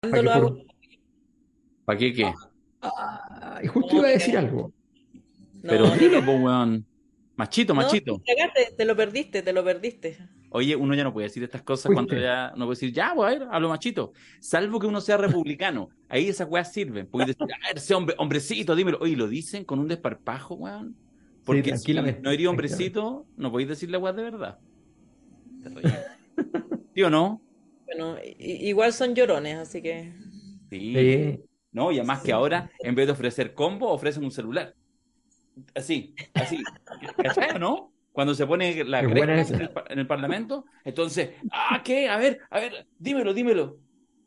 ¿Para lo qué, hago. por- ¿Para qué qué? Ah, y justo iba a decir algo. No, Pero dilo, po, weón. Machito, no, machito. te cagaste, te lo perdiste, te lo perdiste. Oye, uno ya no puede decir estas cosas Fuiste. cuando ya no puede decir, ya, pues, a ver, hablo machito. Salvo que uno sea republicano. Ahí esas weas sirven. Puedes decir, a ver, ese hombre, hombrecito, dímelo. Oye, lo dicen con un desparpajo, weón. Porque si no eres hombrecito, no podéis decir la weas de verdad. ¿Sí o no? Bueno, igual son llorones, así que. Sí. Sí. No, y además que ahora, en vez de ofrecer combo, ofrecen un celular. Así, así. ¿Cachai o no? Cuando se pone la esa. en el, pa- en el Parlamento, entonces, ah, ¿qué? A ver, a ver, dímelo, dímelo.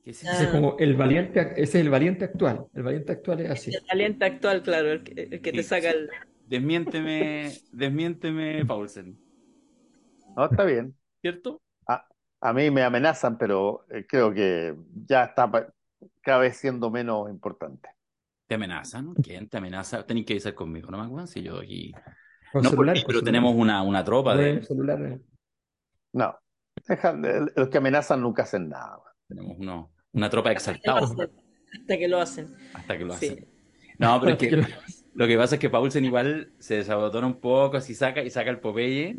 ¿Qué es eso? Ese es como el valiente, ese es el valiente actual. El valiente actual es así. El aliento actual, claro, el que, el que te Sí. saca el. Desmiénteme, desmiénteme, Paulsen, No, está bien. ¿cierto? A mí me amenazan, pero eh, creo que ya está cada vez siendo menos importante. Te amenazan, ¿quién te amenaza? Tenéis que avisar conmigo, ¿no me acuerdo? Si yo aquí... Con No, pero tenemos una, una tropa de... celulares. No, dejan- el- los que amenazan nunca hacen nada. Tenemos uno- una tropa de exaltados Hasta que lo hacen. hasta que lo Sí. hacen. No, pero es que lo que pasa es que Paulsen igual se desabotona un poco, así saca y saca el Popeye.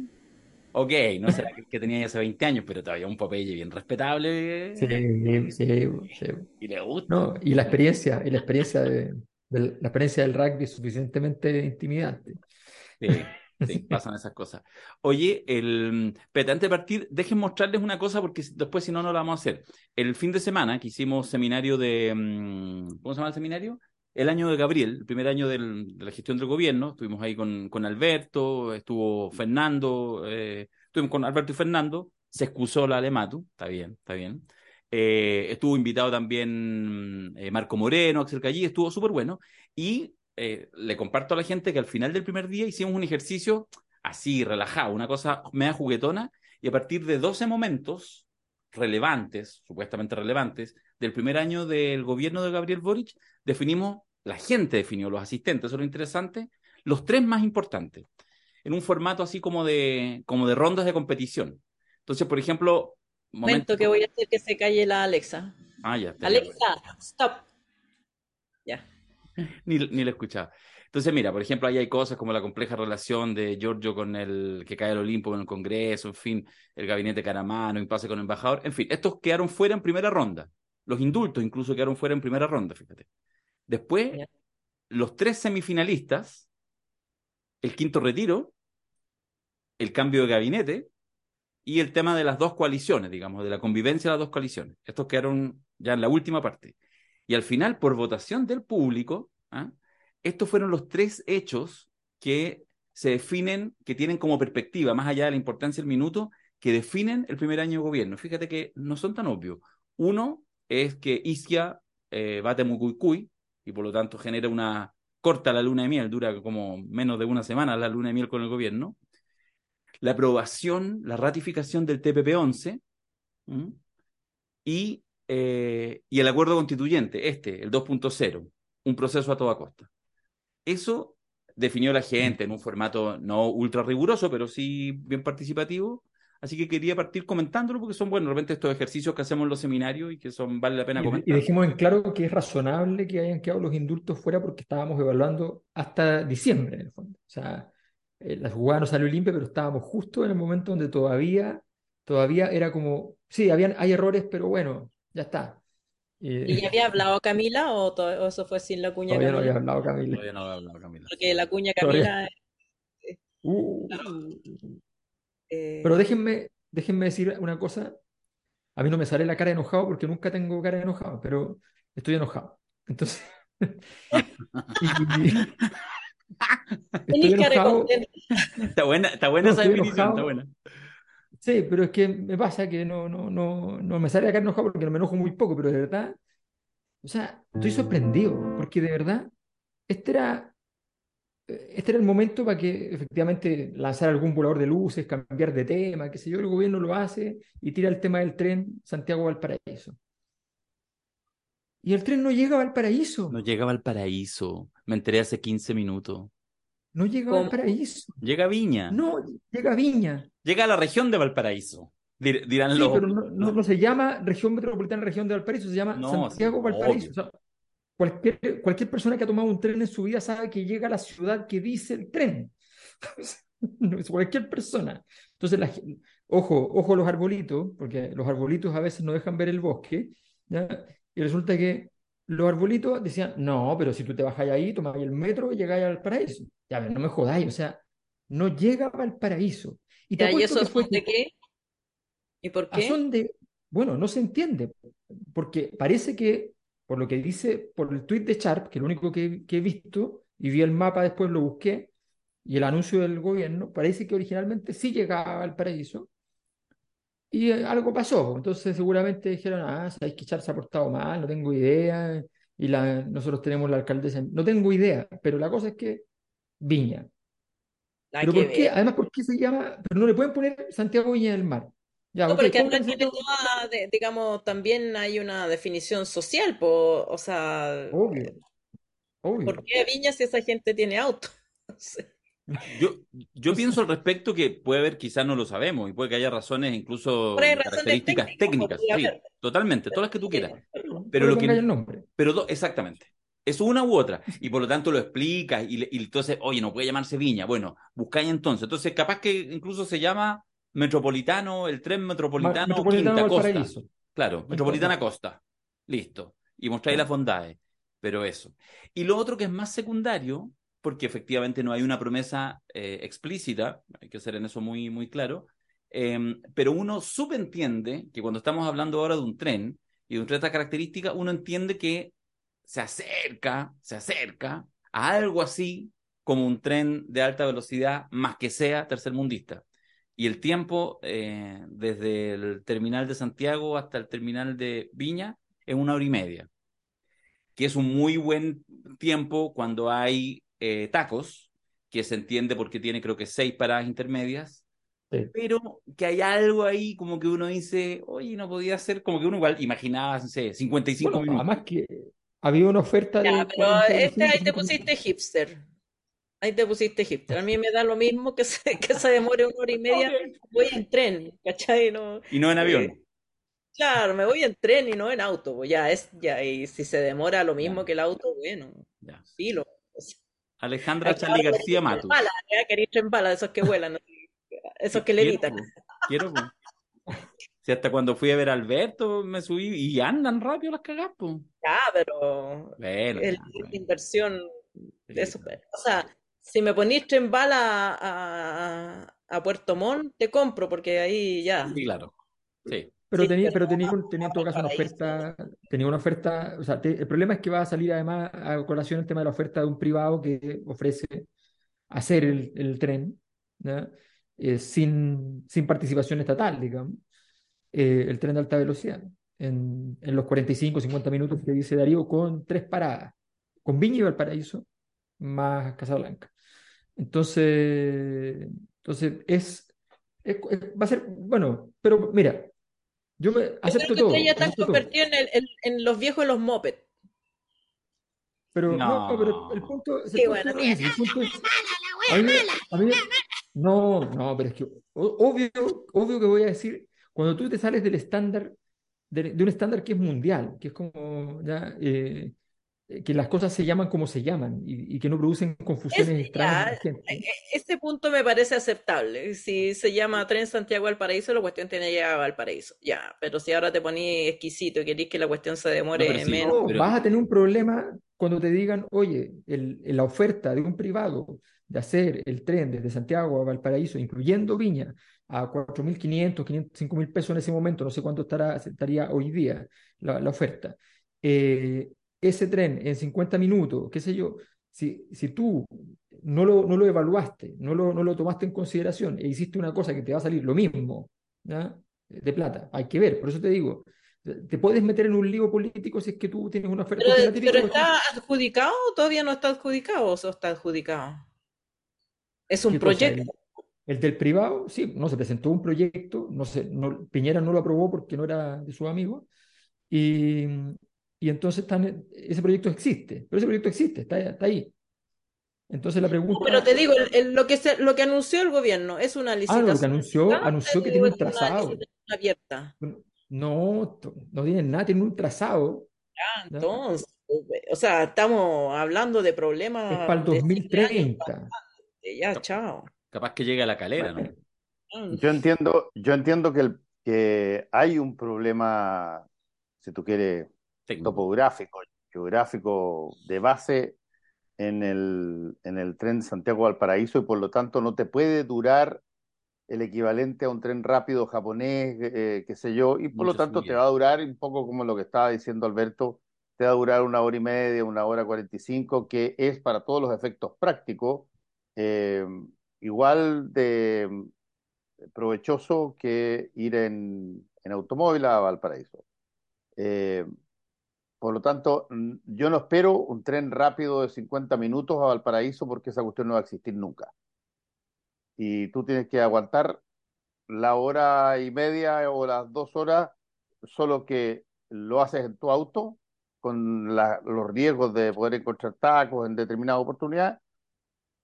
Ok, no será que, tenía ya hace 20 años, pero todavía un Popeye bien respetable Sí, sí, sí. y le gusta. No, y la experiencia, y la experiencia de, la experiencia del rugby es suficientemente intimidante. Sí, sí, pasan esas cosas. Oye, el Pete, antes de partir, dejen mostrarles una cosa porque después si no, no la vamos a hacer. El fin de semana que hicimos seminario de, mm, ¿cómo se llama el seminario? El año de Gabriel, el primer año del- de la gestión del gobierno. Estuvimos ahí con, con Alberto, estuvo Fernando, eh, estuvimos con Alberto y Fernando. Se excusó la Alematu, está bien, está bien. Eh, estuvo invitado también eh, Marco Moreno, Axel Callí, estuvo súper bueno. Y eh, le comparto a la gente que al final del primer día hicimos un ejercicio así, relajado, una cosa media juguetona, y a partir de 12 momentos relevantes, supuestamente relevantes, del primer año del gobierno de Gabriel Boric, definimos, la gente definió, los asistentes, eso es lo interesante, los tres más importantes, en un formato así como de, como de rondas de competición. Entonces, por ejemplo, Momento que voy a hacer que se calle la Alexa. Ah, ya, Alexa, stop. Ya. ni, ni lo he escuchado. Entonces, mira, por ejemplo, ahí hay cosas como la compleja relación de Giorgio con el que cae al Olimpo en el Congreso, en fin, el gabinete Caramano, impasse con el embajador, en fin, estos quedaron fuera en primera ronda. Los indultos incluso quedaron fuera en primera ronda, fíjate. Después, los tres semifinalistas, el quinto retiro, el cambio de gabinete y el tema de las dos coaliciones, digamos, de la convivencia de las dos coaliciones. Estos quedaron ya en la última parte. Y al final, por votación del público, ¿ah? estos fueron los tres hechos que se definen, que tienen como perspectiva, más allá de la importancia del minuto, que definen el primer año de gobierno. Fíjate que no son tan obvios. Uno es que Isquia eh, bate Mucuicuy y por lo tanto genera una corta la luna de miel, dura como menos de una semana la luna de miel con el gobierno. La aprobación, la ratificación del TPP-11 ¿m? y, eh, y el acuerdo constituyente, este, el 2.0, un proceso a toda costa. Eso definió la gente en un formato no ultra riguroso, pero sí bien participativo. Así que quería partir comentándolo porque son, bueno, de repente estos ejercicios que hacemos en los seminarios y que son, vale la pena Y, comentar. y dejemos en claro que es razonable que hayan quedado los indultos fuera porque estábamos evaluando hasta diciembre, en el fondo. O sea, eh, la jugada no salió limpia, pero estábamos justo en el momento donde todavía, todavía era como, sí, habían, hay errores, pero bueno, ya está. Eh, ¿Y ya había hablado Camila o, eso fue sin la cuña todavía no Camila? había hablado Camila. Todavía no he hablado, Camila. Porque la cuña Todavía. Camila. Uh, eh, pero déjenme, déjenme decir una cosa. A mí no me sale la cara de enojado porque nunca tengo cara de enojado, pero estoy enojado. Entonces, y- estoy enojado. contento. Está buena, está buena No, esa estoy definición, está buena. Sí, pero es que me pasa que no, no, no, no me sale la cara enojado porque no me enojo muy poco, pero de verdad, o sea, estoy sorprendido porque de verdad, este era, este era el momento para que efectivamente lanzar algún volador de luces, cambiar de tema, qué sé yo, el gobierno lo hace y tira el tema del tren Santiago-Valparaíso. Y el tren no llega a Valparaíso, No llegaba al paraíso. Me enteré hace 15 minutos. no llega a. Valparaíso, Llega a Viña. no llega a Viña. Llega a la región de Valparaíso. Dir- dirán Sí, los. pero no, no- no se llama región metropolitana, región de Valparaíso, se llama No, Santiago sí, Valparaíso. obvio. O sea, cualquier, cualquier persona que ha tomado un tren en su vida sabe que llega a la ciudad que dice el tren. Cualquier persona. Entonces, la ojo, ojo a los arbolitos, porque los arbolitos a veces no dejan ver el bosque, ¿ya? Y resulta que los arbolitos decían, no, pero si tú te bajas ahí, tomas el metro y llegáis al paraíso. Ya, no me jodáis, o sea, no llega a Valparaíso. Y te Ya, ¿y eso que fue de qué? ¿Y por qué? de, bueno, no se entiende, porque parece que, por lo que dice, por el tweet de Sharp, que es lo único que, que he visto, y vi el mapa después, lo busqué, y el anuncio del gobierno, parece que originalmente sí llegaba al paraíso, y eh, algo pasó, entonces seguramente dijeron, ah, sabéis que Sharp se ha portado mal, no tengo idea, y la, nosotros tenemos la alcaldesa, no tengo idea, pero la cosa es que Viña. ¿Pero que por qué? Además, ¿por qué se llama? Pero no le pueden poner Santiago Viña del Mar. Ya, No, ok, porque además pónganse tiene todo- toda, de- digamos, también hay una definición social, po, o sea, Obvio, obvio. ¿por qué Viña si esa gente tiene auto? No sé. Yo, yo pienso al respecto que puede haber, quizás no lo sabemos, y puede que haya razones, incluso Por ahí razones características técnicas, técnicas. podría Sí, haber. totalmente, todas las que tú quieras. Pero Pero lo que- el nombre. Pero do- exactamente. Es una u otra. Y por lo tanto lo explicas y, y entonces, oye, no puede llamarse Viña. Bueno, buscáis entonces. Entonces, capaz que incluso se llama Metropolitano, el tren metropolitano, Metropolitano Quinta Costa. Claro, Metropolitana Costa. Listo. Y mostráis las bondades. Pero eso. Y lo otro que es más secundario, porque efectivamente no hay una promesa eh, explícita, hay que ser en eso muy, muy claro, eh, pero uno subentiende que cuando estamos hablando ahora de un tren y de un tren de esta característica, uno entiende que se acerca, se acerca a algo así como un tren de alta velocidad, más que sea tercermundista. Y el tiempo eh, desde el terminal de Santiago hasta el terminal de Viña es una hora y media, que es un muy buen tiempo cuando hay eh, tacos, que se entiende porque tiene creo que seis paradas intermedias, Sí. pero que hay algo ahí como que uno dice, oye, no podía ser, como que uno igual imaginaba, no sé, 55 Bueno, minutos. además que había una oferta Ya, de pero 45, este ahí te 50 pusiste hipster. Ahí te pusiste hipster. A mí me da lo mismo que se, que se demore una hora y media. Voy en tren, ¿cachai? No, Y no en avión. eh, claro, me voy en tren y no en auto. Pues ya es, ya, y si se demora lo mismo Ya. que el auto, bueno, Ya. filo. O sea, Alejandra Charlie García Matus. queréis tren bala, de esos que vuelan, esos que levitan. po, Quiero, po. Si hasta cuando fui a ver a Alberto me subí y andan rápido las cagas, po. Ya, pero Bueno, el- ya, la bueno. inversión Sí, de eso. O sea, si me ponís tren bala a, Puerto Montt, te compro, porque ahí ya. sí, claro. Sí. Pero Sí, tenía, pero tenía, un- tenía en todo caso una oferta, tenía una oferta, o sea, te- el problema es que va a salir además a colación el tema de la oferta de un privado que ofrece hacer el, el tren. Eh, sin, sin participación estatal, digamos, eh, el tren de alta velocidad, en, en los 45, 50 minutos que dice Darío, con tres paradas, con Viña y Valparaíso, más Casablanca. Entonces, entonces es, es- es- va a ser, bueno, pero mira, yo me Yo acepto creo que todo, ustedes ya están convertidos en, el- en- en los viejos de los moped. Pero No. no, pero el punto, Sí, punto bueno, no es el punto es- a mí a mí no, no, pero es que obvio, obvio que voy a decir, cuando tú te sales del estándar, de, de un estándar que es mundial, que es como ya, eh, que las cosas se llaman como se llaman y, y que no producen confusiones Es- extrañas ya. E- Ese punto me parece aceptable. Si se llama Tren Santiago al Paraíso, la cuestión tiene que llegar al paraíso. Ya, pero si ahora te ponís exquisito y querés que la cuestión se demore No, pero menos. No, pero- vas a tener un problema cuando te digan, oye, el, el- la oferta de un privado de hacer el tren desde Santiago a Valparaíso, incluyendo Viña, a 4.500, 500, 5.000 pesos en ese momento, no sé cuánto estará, estaría hoy día la, la oferta. Eh, ese tren en 50 minutos, qué sé yo, si, si tú no lo, no lo evaluaste, no lo, no lo tomaste en consideración e hiciste una cosa que te va a salir lo mismo, ¿ya? de plata, hay que ver, por eso te digo, te puedes meter en un lío político si es que tú tienes una oferta. Pero, pero ¿está adjudicado o todavía no está adjudicado o está adjudicado? Es un ¿Qué cosa? proyecto. El, el del privado, sí, no se presentó un proyecto, no sé, no, Piñera no lo aprobó porque no era de sus amigos, y, y entonces están, ese proyecto existe, pero ese proyecto existe, está, está ahí. Entonces la pregunta... Pero te digo, el- el- lo que se, lo que anunció el gobierno es una Ah, licitación. no, lo que anunció, ¿verdad? anunció que tiene un trazado. abierta. No, no tienen nada, tienen un trazado. Ah, entonces, o sea, estamos hablando de problemas. Es para el 2030. Ya, chao. Capaz que llegue a la calera, ¿no? Yo entiendo, yo entiendo que, el, que hay un problema, si tú quieres, Técnico. topográfico, geográfico de base en el, en el tren Santiago-Valparaíso y por lo tanto no te puede durar el equivalente a un tren rápido japonés, eh, qué sé yo, y por lo tanto te va a durar un poco como lo que estaba diciendo Alberto, te va a durar una hora y media, una hora cuarenta y cinco, que es para todos los efectos prácticos eh, igual de provechoso que ir en, en automóvil a Valparaíso. Eh, por lo tanto, yo no espero un tren rápido de 50 minutos a Valparaíso porque esa cuestión no va a existir nunca. Y tú tienes que aguantar la hora y media o las dos horas, solo que lo haces en tu auto, con los riesgos de poder encontrar tacos en determinada oportunidad,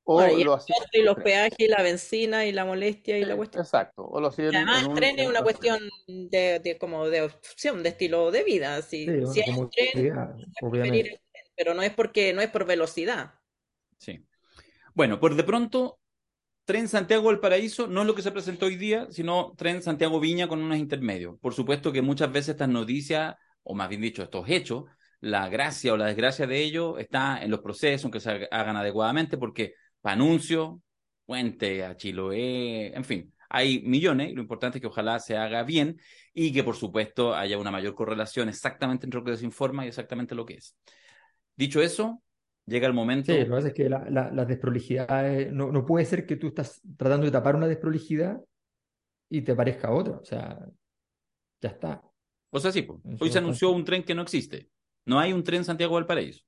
o Bueno, y el lo costo y los peajes y la benzina y la molestia y la cuestión. Exacto, o lo haces Y en, además, el un- tren es en una un- cuestión de, de como de opción, de estilo de vida. Si, Sí, si hay un tren, comodidad, preferir el obviamente. tren, pero no es porque no es por velocidad. Sí. Bueno, por de pronto, Tren Santiago-Valparaíso no es lo que se presentó hoy día, sino Tren Santiago-Viña con unos intermedios. Por supuesto que muchas veces estas noticias, o más bien dicho, estos hechos, la gracia o la desgracia de ellos está en los procesos, en que se hagan adecuadamente, porque para anuncio, puente a Chiloé, en fin, hay millones y lo importante es que ojalá se haga bien y que por supuesto haya una mayor correlación exactamente entre lo que se informa y exactamente lo que es. Dicho eso, llega el momento... Sí, lo que pasa es que la- la- las desprolijidades, no, no puede ser que tú estás tratando de tapar una desprolijidad y te parezca otra. O sea, ya está. O sea, sí, hoy se anunció un tren que no existe. No hay un tren Santiago-Valparaíso.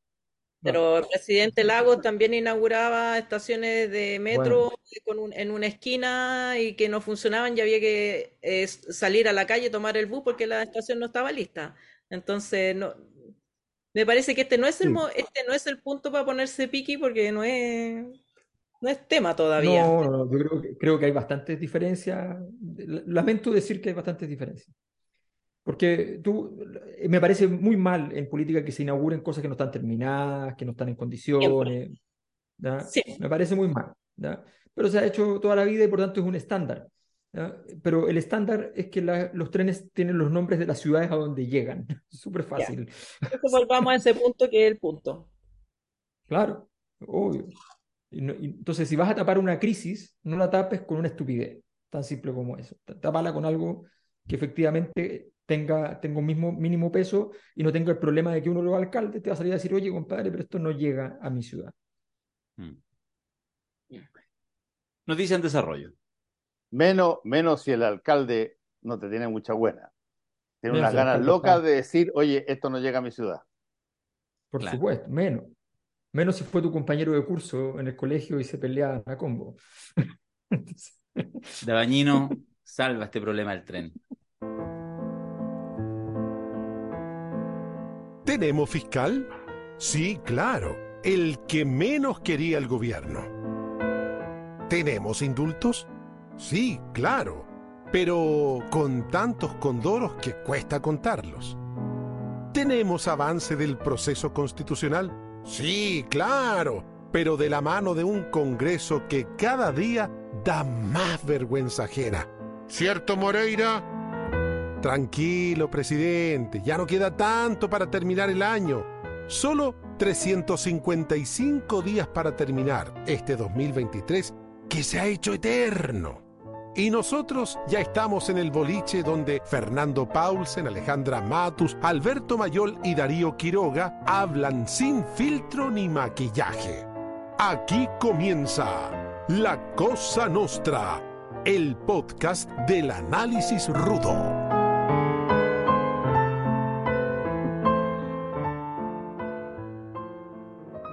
Pero el presidente Lagos también inauguraba estaciones de metro con un- en una esquina y que no funcionaban y había que eh, salir a la calle, tomar el bus porque la estación no estaba lista. Entonces, no, me parece que este no es el, Sí. este no es el punto para ponerse piqui porque no es, no es tema todavía. No, no, no, yo creo que, creo que hay bastantes diferencias. Lamento decir que hay bastantes diferencias. Porque tú, eh, me parece muy mal en política que se inauguren cosas que no están terminadas, que no están en condiciones. Sí. Me parece muy mal. ¿ya? Pero se ha hecho toda la vida y por tanto es un estándar. ¿ya? Pero el estándar es que la- los trenes tienen los nombres de las ciudades a donde llegan. Súper fácil. Entonces volvamos a ese punto que es el punto. Claro, obvio. Y no- y entonces, si vas a tapar una crisis, no la tapes con una estupidez, tan simple como eso. Tápala con algo que efectivamente tenga, tenga un mismo mínimo peso y no tenga el problema de que uno, los alcaldes, te va a salir a decir, oye, compadre, pero esto no llega a mi ciudad. Mm. Noticia en desarrollo. Menos, menos si el alcalde no te tiene mucha buena. Tiene Menos unas ganas locas está- de decir, oye, esto no llega a mi ciudad. Por Claro. supuesto, menos. Menos si fue tu compañero de curso en el colegio y se peleaban a combo. Entonces, Dabañino salva este problema del tren. ¿Tenemos fiscal? Sí, claro, el que menos quería el gobierno. ¿Tenemos indultos? Sí, claro, pero con tantos condoros que cuesta contarlos. ¿Tenemos avance del proceso constitucional? Sí, claro, pero de la mano de un Congreso que cada día da más vergüenza ajena. ¿Cierto, Moreira? Tranquilo, presidente, ya no queda tanto para terminar el año. Solo 355 días para terminar este 2023 que se ha hecho eterno. Y nosotros ya estamos en el boliche donde Fernando Paulsen, Alejandra Matus, Alberto Mayol y Darío Quiroga hablan sin filtro ni maquillaje. Aquí comienza La Cosa Nostra, el podcast del análisis rudo.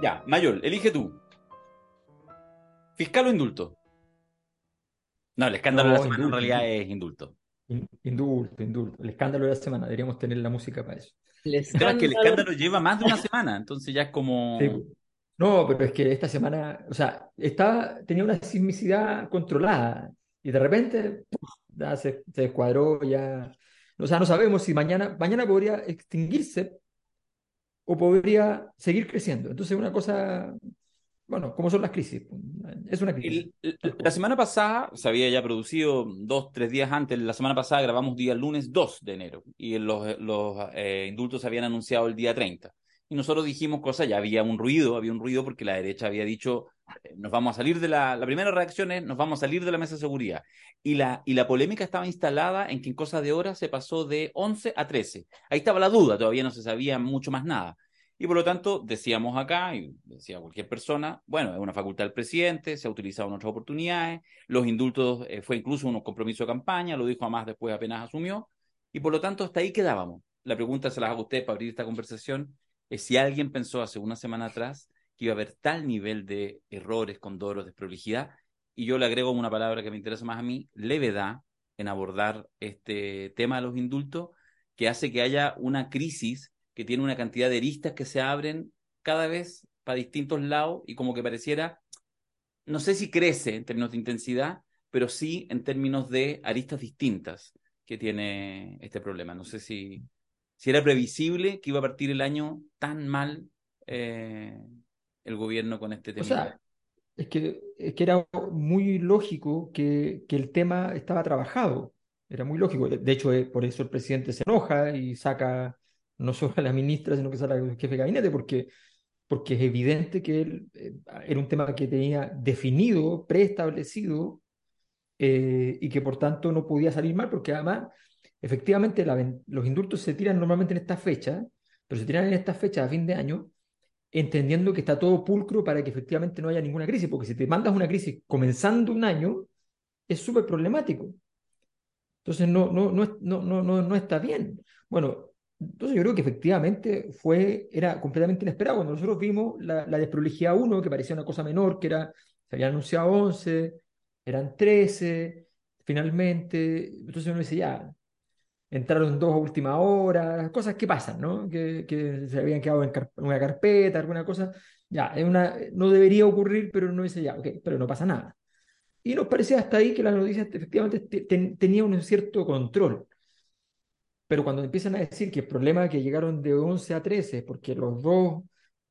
Ya, Mayol, elige tú. ¿Fiscal o indulto? No, el escándalo de la No, semana en indulto, realidad indulto. es indulto. in- indulto, indulto. El escándalo de la semana. Deberíamos tener la música para eso. El El tema es que el escándalo- escándalo lleva más de una semana, entonces ya es como... Sí, pues. No, pero es que esta semana, o sea, estaba, tenía una sismicidad controlada y de repente ya se, se descuadró, ya. O sea, no sabemos si mañana, mañana podría extinguirse o podría seguir creciendo. Entonces, una cosa, bueno, ¿cómo son las crisis? Es una crisis. La semana pasada se había ya producido dos, tres días antes. La semana pasada grabamos día lunes 2 de enero y los, los eh, indultos se habían anunciado el día 30. Y nosotros dijimos cosas, ya había un ruido, había un ruido porque la derecha había dicho, eh, nos vamos a salir de la, la primera reacción es, nos vamos a salir de la mesa de seguridad. Y la, y la polémica estaba instalada en que en cosas de horas se pasó de 11 a 13. Ahí estaba la duda, todavía no se sabía mucho más nada. Y por lo tanto, decíamos acá, y decía cualquier persona, bueno, es una facultad del presidente, se ha utilizado en otras oportunidades, los indultos eh, fue incluso un compromiso de campaña, lo dijo más después apenas asumió, y por lo tanto hasta ahí quedábamos. La pregunta se la hago a usted para abrir esta conversación, si alguien pensó hace una semana atrás que iba a haber tal nivel de errores, condoros, desprolijidad, y yo le agrego una palabra que me interesa más a mí, levedad en abordar este tema de los indultos, que hace que haya una crisis que tiene una cantidad de aristas que se abren cada vez para distintos lados y como que pareciera, no sé si crece en términos de intensidad, pero sí en términos de aristas distintas que tiene este problema. No sé si, si era previsible que iba a partir el año tan mal eh, el gobierno con este tema. O sea, es que, es que era muy lógico que, que el tema estaba trabajado. Era muy lógico. De hecho, eh, por eso el presidente se enoja y saca no solo a la ministra, sino que saca al jefe de gabinete, porque, porque es evidente que él, eh, era un tema que tenía definido, preestablecido, y que por tanto no podía salir mal, porque además, efectivamente, los indultos se tiran normalmente en esta fecha, pero se tiran en esta fecha a fin de año, entendiendo que está todo pulcro para que efectivamente no haya ninguna crisis, porque si te mandas una crisis comenzando un año, es súper problemático. Entonces no, no, no, no, no, no, está bien. Bueno, entonces yo creo que efectivamente fue, era completamente inesperado. Cuando nosotros vimos la, la desprolijidad 1, que parecía una cosa menor, que era, se habían anunciado 11, eran 13, finalmente, entonces uno dice, ya, entraron dos a última hora, cosas que pasan, ¿no? Que, que se habían quedado en, una carpeta, alguna cosa, ya, es una, no debería ocurrir, pero uno dice, ya, ok, pero no pasa nada. Y nos parecía hasta ahí que la noticia efectivamente te- ten- tenía un cierto control. Pero cuando empiezan a decir que el problema es que llegaron de 11 a 13, porque los dos,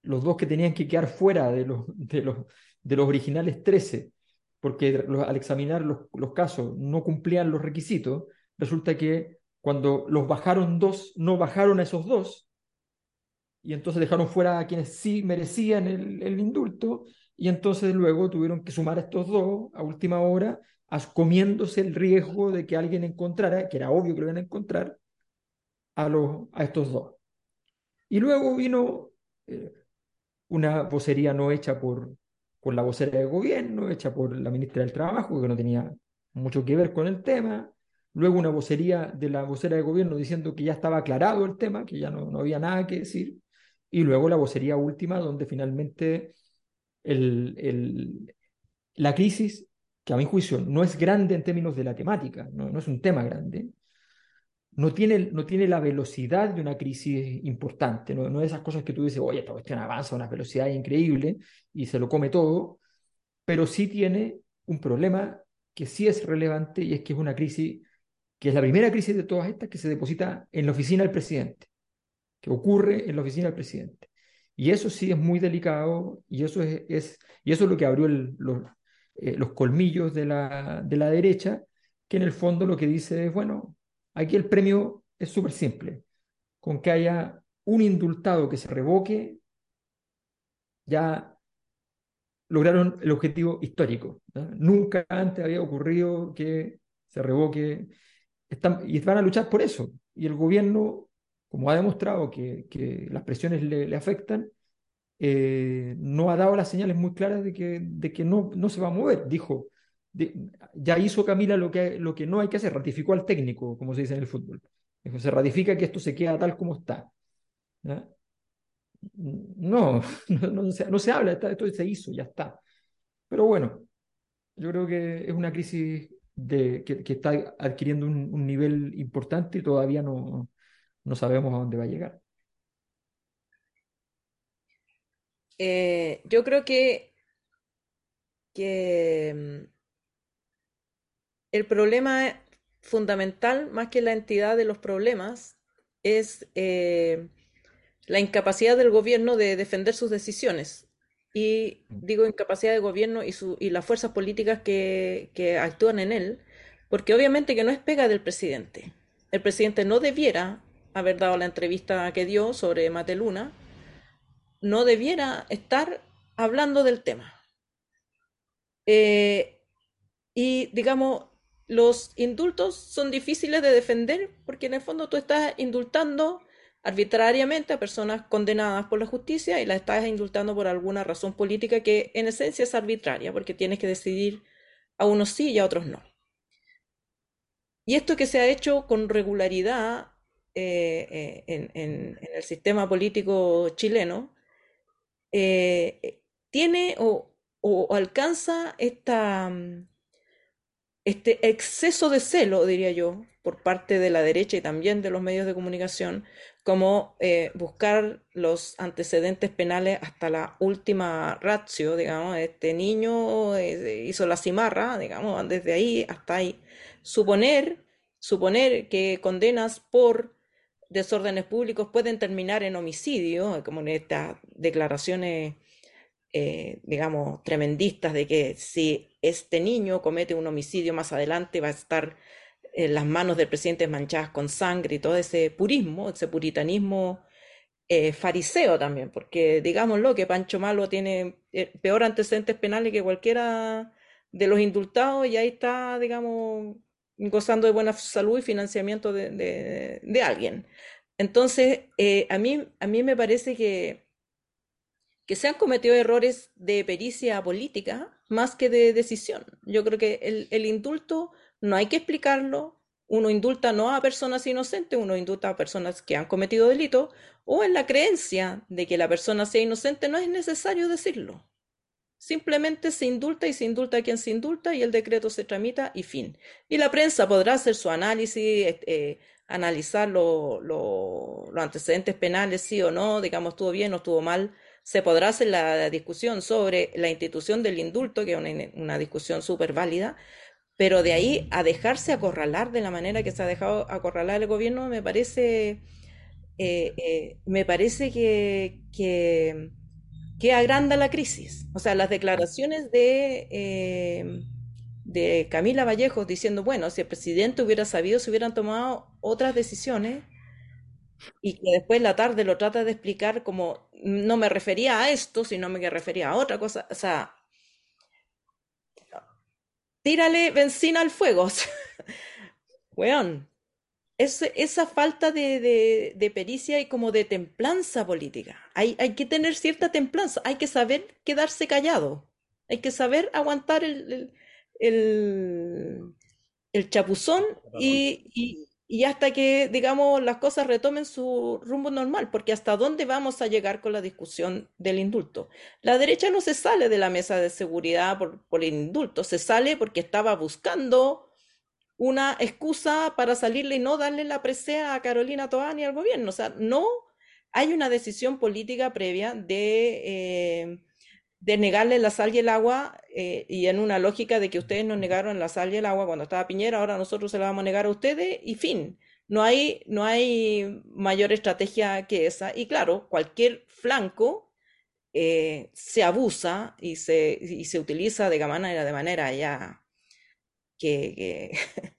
los dos que tenían que quedar fuera de los, de los, de los originales 13, porque los- al examinar los, los casos no cumplían los requisitos, resulta que cuando los bajaron dos, no bajaron a esos dos, y entonces dejaron fuera a quienes sí merecían el, indulto, y entonces luego tuvieron que sumar a estos dos a última hora, comiéndose el riesgo de que alguien encontrara, que era obvio que lo iban a encontrar, a, los, a estos dos. Y luego vino eh, una vocería no hecha por, por la vocera de gobierno, hecha por la ministra del Trabajo, que no tenía mucho que ver con el tema. Luego una vocería de la vocera de gobierno diciendo que ya estaba aclarado el tema, que ya no, no había nada que decir. Y luego la vocería última, donde finalmente el, el, la crisis, que a mi juicio no es grande en términos de la temática, no, no es un tema grande, no tiene, no tiene la velocidad de una crisis importante, no, no de esas cosas que tú dices, oye, esta cuestión avanza a una velocidad increíble y se lo come todo, pero sí tiene un problema que sí es relevante y es que es una crisis, que es la primera crisis de todas estas que se deposita en la oficina del presidente, que ocurre en la oficina del presidente. Y eso sí es muy delicado y eso es, y eso es lo que abrió los, eh, los colmillos de la, de la derecha, que en el fondo lo que dice es, bueno, Aquí el premio es súper simple. Con que haya un indultado que se revoque, ya lograron el objetivo histórico. Nunca antes había ocurrido que se revoque. Están, y van a luchar por eso. Y el gobierno, como ha demostrado que, las presiones le, afectan, eh, no ha dado las señales muy claras de que, de que no, no se va a mover. Dijo, ya hizo Camila lo que, lo que no hay que hacer, ratificó al técnico, como se dice en el fútbol. Dijo, se ratifica que esto se queda tal como está. No, no, se, no se habla, está, esto se hizo, ya está. Pero bueno, yo creo que es una crisis de, que, está adquiriendo un, nivel importante y todavía no, no sabemos a dónde va a llegar. Eh, yo creo que, que el problema fundamental, más que la entidad de los problemas, es eh, la incapacidad del gobierno de defender sus decisiones. Y digo incapacidad del gobierno y, su, y las fuerzas políticas que, que actúan en él, porque obviamente que no es pega del presidente. El presidente no debiera haber dado la entrevista que dio sobre Mateluna, no debiera estar hablando del tema. Eh, y digamos, los indultos son difíciles de defender porque en el fondo tú estás indultando arbitrariamente a personas condenadas por la justicia y las estás indultando por alguna razón política que en esencia es arbitraria porque tienes que decidir a unos sí y a otros no. Y esto que se ha hecho con regularidad eh, eh, en, el sistema político chileno eh, tiene o, alcanza esta este exceso de celo, diría yo, por parte de la derecha y también de los medios de comunicación, como eh, buscar los antecedentes penales hasta la última ratio, digamos, este niño eh, hizo la cimarra, digamos, desde ahí hasta ahí. Suponer, suponer que condenas por desórdenes públicos pueden terminar en homicidio, como en estas declaraciones eh, digamos, tremendistas de que si este niño comete un homicidio más adelante va a estar en las manos del presidente manchadas con sangre y todo ese purismo, ese puritanismo eh, fariseo también, porque digámoslo que Pancho Malo tiene eh, peor antecedentes penales que cualquiera de los indultados y ahí está, digamos, gozando de buena salud y financiamiento de, de, alguien. Entonces, a, mí, a mí me parece que que se han cometido errores de pericia política más que de decisión. Yo creo que el, indulto no hay que explicarlo. Uno indulta no a personas inocentes, uno indulta a personas que han cometido delito o en la creencia de que la persona sea inocente no es necesario decirlo. Simplemente se indulta y se indulta a quien se indulta y el decreto se tramita y fin. Y la prensa podrá hacer su análisis, eh, analizar los antecedentes penales, sí o no, digamos, estuvo bien o estuvo mal, se podrá hacer la discusión sobre la institución del indulto, que es una, discusión súper válida, pero de ahí a dejarse acorralar de la manera que se ha dejado acorralar el gobierno, me parece, eh, eh, me parece que, que, agranda la crisis. O sea, las declaraciones de, eh, de Camila Vallejos diciendo, bueno, si el presidente hubiera sabido, se hubieran tomado otras decisiones, y que después la tarde lo trata de explicar como no me refería a esto, sino me refería a otra cosa. O sea, tírale benzina al fuego. Weón, es, esa falta de, de, pericia y como de templanza política. Hay, hay que tener cierta templanza, hay que saber quedarse callado, hay que saber aguantar el, el, el, chapuzón y, y hasta que, digamos, las cosas retomen su rumbo normal, porque hasta dónde vamos a llegar con la discusión del indulto. La derecha no se sale de la mesa de seguridad por, por el indulto, se sale porque estaba buscando una excusa para salirle y no darle la presea a Carolina Toani y al gobierno. O sea, no hay una decisión política previa de eh, de negarle la sal y el agua eh, y en una lógica de que ustedes nos negaron la sal y el agua cuando estaba Piñera, ahora nosotros se la vamos a negar a ustedes y fin. No hay, no hay mayor estrategia que esa. Y claro, cualquier flanco eh, se abusa y se, y se utiliza de manera, de manera ya que,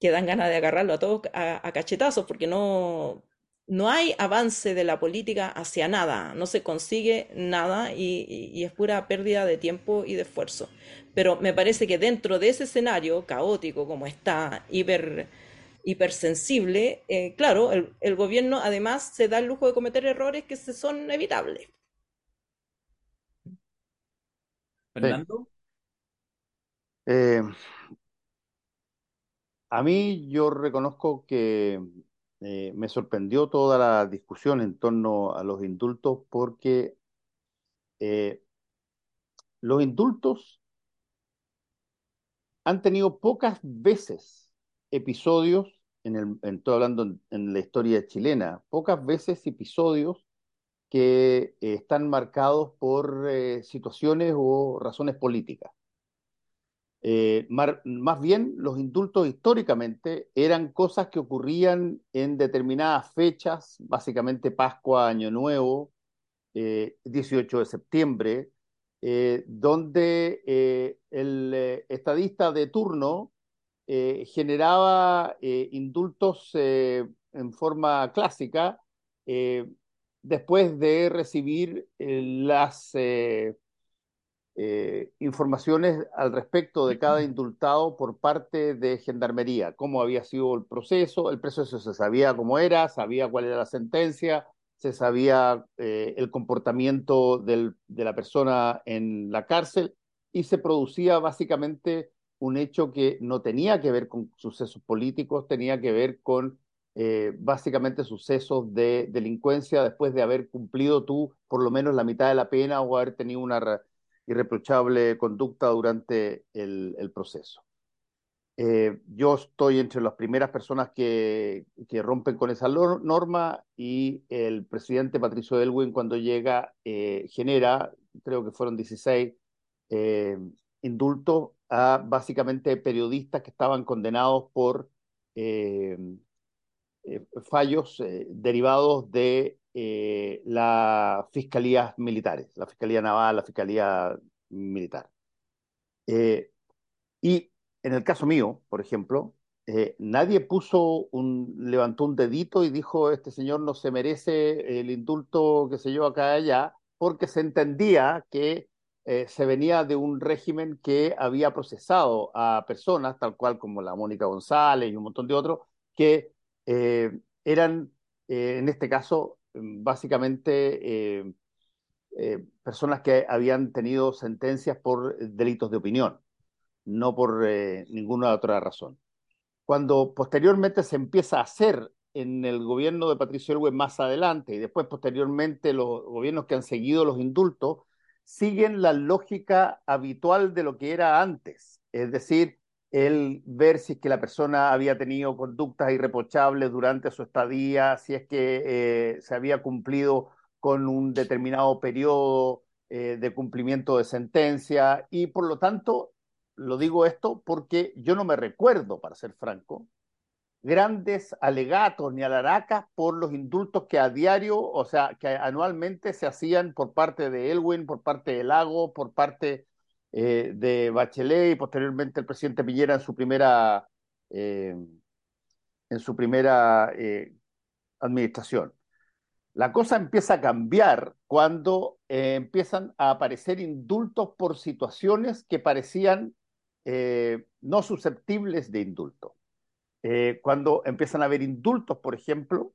que, dan ganas de agarrarlo a todos a cachetazos porque no, no hay avance de la política hacia nada, no se consigue nada y, es pura pérdida de tiempo y de esfuerzo. Pero me parece que dentro de ese escenario caótico como está, hiper, hipersensible, eh, claro, el, gobierno además se da el lujo de cometer errores que se son evitables. Fernando. Eh, a mí yo reconozco que eh, me sorprendió toda la discusión en torno a los indultos porque eh, los indultos han tenido pocas veces episodios, en el, estoy hablando en, la historia chilena, pocas veces episodios que eh, están marcados por situaciones o razones políticas. Eh, más bien, los indultos históricamente eran cosas que ocurrían en determinadas fechas, básicamente Pascua, Año Nuevo, 18 de septiembre, donde el estadista de turno generaba indultos en forma clásica después de recibir las eh, informaciones al respecto de cada indultado por parte de Gendarmería, cómo había sido el proceso, el proceso se sabía cómo era, sabía cuál era la sentencia, se sabía eh, el comportamiento del, de la persona en la cárcel y se producía básicamente un hecho que no tenía que ver con sucesos políticos, tenía que ver con eh, básicamente sucesos de delincuencia después de haber cumplido tú por lo menos la mitad de la pena o haber tenido una irreprochable conducta durante el, proceso. Eh, yo estoy entre las primeras personas que, rompen con esa norma y el presidente Patricio Elwin cuando llega eh, genera, creo que fueron 16 eh, indultos a básicamente periodistas que estaban condenados por fallos derivados de eh, las fiscalías militares, la Fiscalía Naval, la Fiscalía Militar. Eh, y en el caso mío, por ejemplo, eh, nadie puso un, levantó un dedito y dijo, este señor no se merece el indulto, que se yo, acá y allá, porque se entendía que se venía de un régimen que había procesado a personas, tal cual como la Mónica González y un montón de otros, que eran, en este caso, básicamente eh, eh, personas que habían tenido sentencias por delitos de opinión, no por eh, ninguna otra razón. Cuando posteriormente se empieza a hacer en el gobierno de Patricio Elwes más adelante y después posteriormente los gobiernos que han seguido los indultos, siguen la lógica habitual de lo que era antes, es decir, el ver si es que la persona había tenido conductas irreprochables durante su estadía, si es que eh, se había cumplido con un determinado periodo eh, de cumplimiento de sentencia. Y por lo tanto, lo digo esto porque yo no me recuerdo, para ser franco, grandes alegatos ni alaracas por los indultos que a diario, o sea, que anualmente se hacían por parte de Elwin, por parte de Lago, por parte eh, de Bachelet y posteriormente el presidente Piñera en su primera, eh, en su primera eh, administración. La cosa empieza a cambiar cuando empiezan a aparecer indultos por situaciones que parecían no susceptibles de indulto. cuando empiezan a haber indultos, por ejemplo,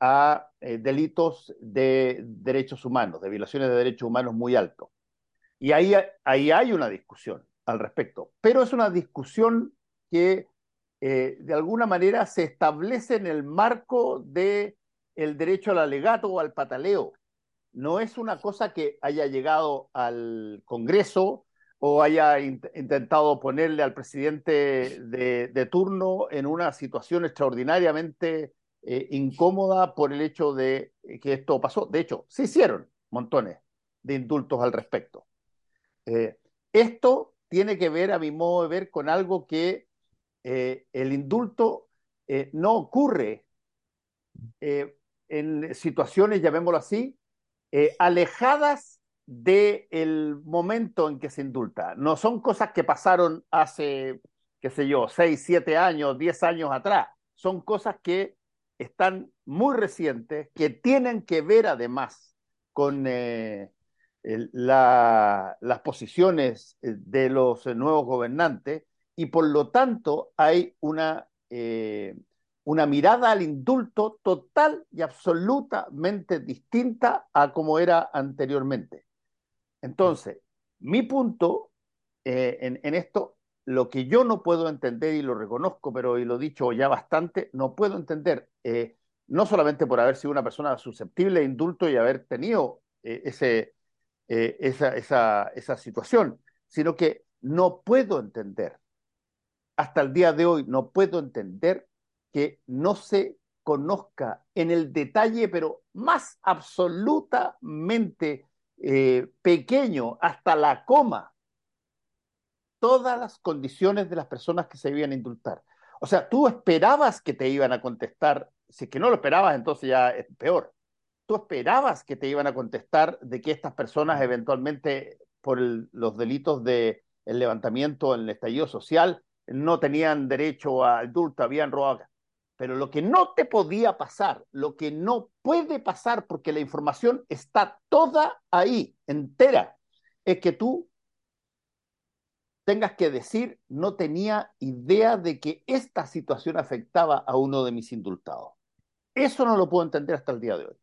a delitos de derechos humanos, de violaciones de derechos humanos muy altos. Y ahí, ahí hay una discusión al respecto, pero es una discusión que eh, de alguna manera se establece en el marco del el derecho al alegato o al pataleo. No es una cosa que haya llegado al Congreso o haya intentado ponerle al presidente de, turno en una situación extraordinariamente eh, incómoda por el hecho de que esto pasó. De hecho, se hicieron montones de indultos al respecto. Eh, esto tiene que ver, a mi modo de ver, con algo que eh, el indulto eh, no ocurre en situaciones, llamémoslo así, alejadas del momento en que se indulta. No son cosas que pasaron hace, qué sé yo, seis, siete años, diez años atrás. Son cosas que están muy recientes, que tienen que ver además con, las posiciones eh, de los eh, nuevos gobernantes y por lo tanto hay una, eh, una mirada al indulto total y absolutamente distinta a como era anteriormente. Entonces, mi punto en, esto, lo que yo no puedo entender y lo reconozco, pero y lo he dicho ya bastante, no puedo entender, no solamente por haber sido una persona susceptible de indulto y haber tenido ese eh, esa, esa, situación, sino que no puedo entender, hasta el día de hoy, no puedo entender que no se conozca en el detalle, pero más absolutamente eh, pequeño, hasta la coma, todas las condiciones de las personas que se iban a indultar. O sea, tú esperabas que te iban a contestar, si es que no lo esperabas, entonces ya es peor. Tú esperabas que te iban a contestar de que estas personas eventualmente, por los delitos de el levantamiento en el estallido social, no tenían derecho a indulto, habían robado. Pero lo que no te podía pasar, lo que no puede pasar, porque la información está toda ahí, entera, es que tú tengas que decir, no tenía idea de que esta situación afectaba a uno de mis indultados. Eso no lo puedo entender hasta el día de hoy.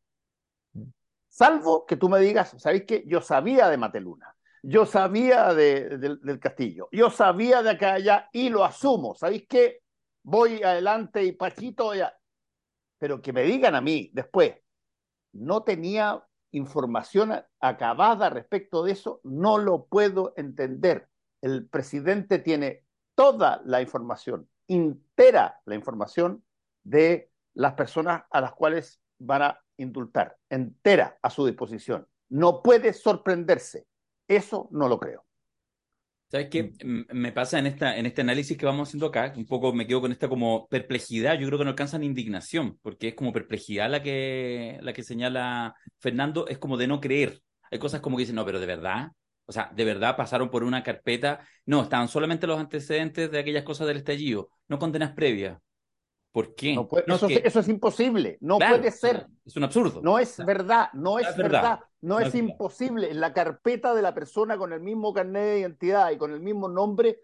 Salvo que tú me digas, ¿sabéis qué? Yo sabía de Mateluna, yo sabía del Castillo, yo sabía de acá allá y lo asumo. ¿Sabéis qué? Voy adelante y Pachito ya. Pero que me digan a mí después, no tenía información acabada respecto de eso, no lo puedo entender el presidente tiene toda la información, entera la información de las personas a las cuales van a indultar, entera a su disposición. No puede sorprenderse. Eso no lo creo. ¿Sabes qué? Mm. Me pasa en, esta, en este análisis que vamos haciendo acá, un poco me quedo con esta como perplejidad, yo creo que no alcanzan indignación, porque es como perplejidad la que, la que señala Fernando, es como de no creer. Hay cosas como que dicen, no, pero de verdad, o sea, de verdad pasaron por una carpeta. No, estaban solamente los antecedentes de aquellas cosas del estallido, no condenas previas. ¿Por qué? eso, es imposible, no puede ser. Es un absurdo. No es verdad, no es, verdad, no, es, imposible. En la carpeta de la persona con el mismo carnet de identidad y con el mismo nombre,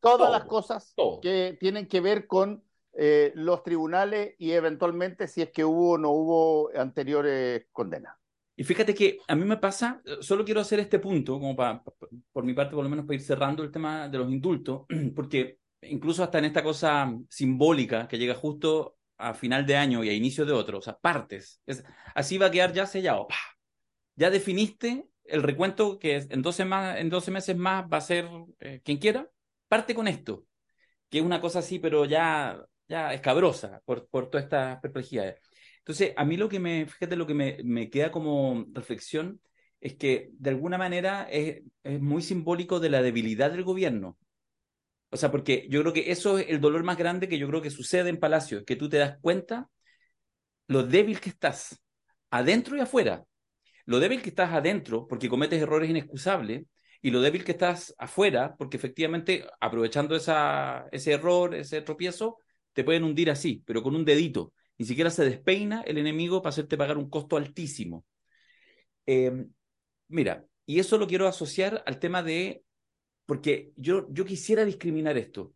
todas las cosas que tienen que ver con eh, los tribunales y eventualmente si es que hubo o no hubo anteriores condenas. Y fíjate que a mí me pasa, solo quiero hacer este punto, como para, por mi parte, por lo menos para ir cerrando el tema de los indultos, porque incluso hasta en esta cosa simbólica que llega justo a final de año y a inicio de otro, o sea, partes, es, así va a quedar ya sellado. Ya definiste el recuento que en 12, más, en 12 meses más va a ser eh, quien quiera, parte con esto, que es una cosa así, pero ya, ya escabrosa por, por todas estas perplejidades. Entonces, a mí lo que me, fíjate, lo que me, me queda como reflexión es que de alguna manera es, es, muy simbólico de la debilidad del gobierno. O sea, porque yo creo que eso es el dolor más grande que yo creo que sucede en Palacio, que tú te das cuenta lo débil que estás, adentro y afuera. Lo débil que estás adentro, porque cometes errores inexcusables, y lo débil que estás afuera, porque efectivamente, aprovechando esa, ese error, ese tropiezo, te pueden hundir así, pero con un dedito. Ni siquiera se despeina el enemigo para hacerte pagar un costo altísimo. Em, mira, y eso lo quiero asociar al tema de, porque yo, yo quisiera discriminar esto.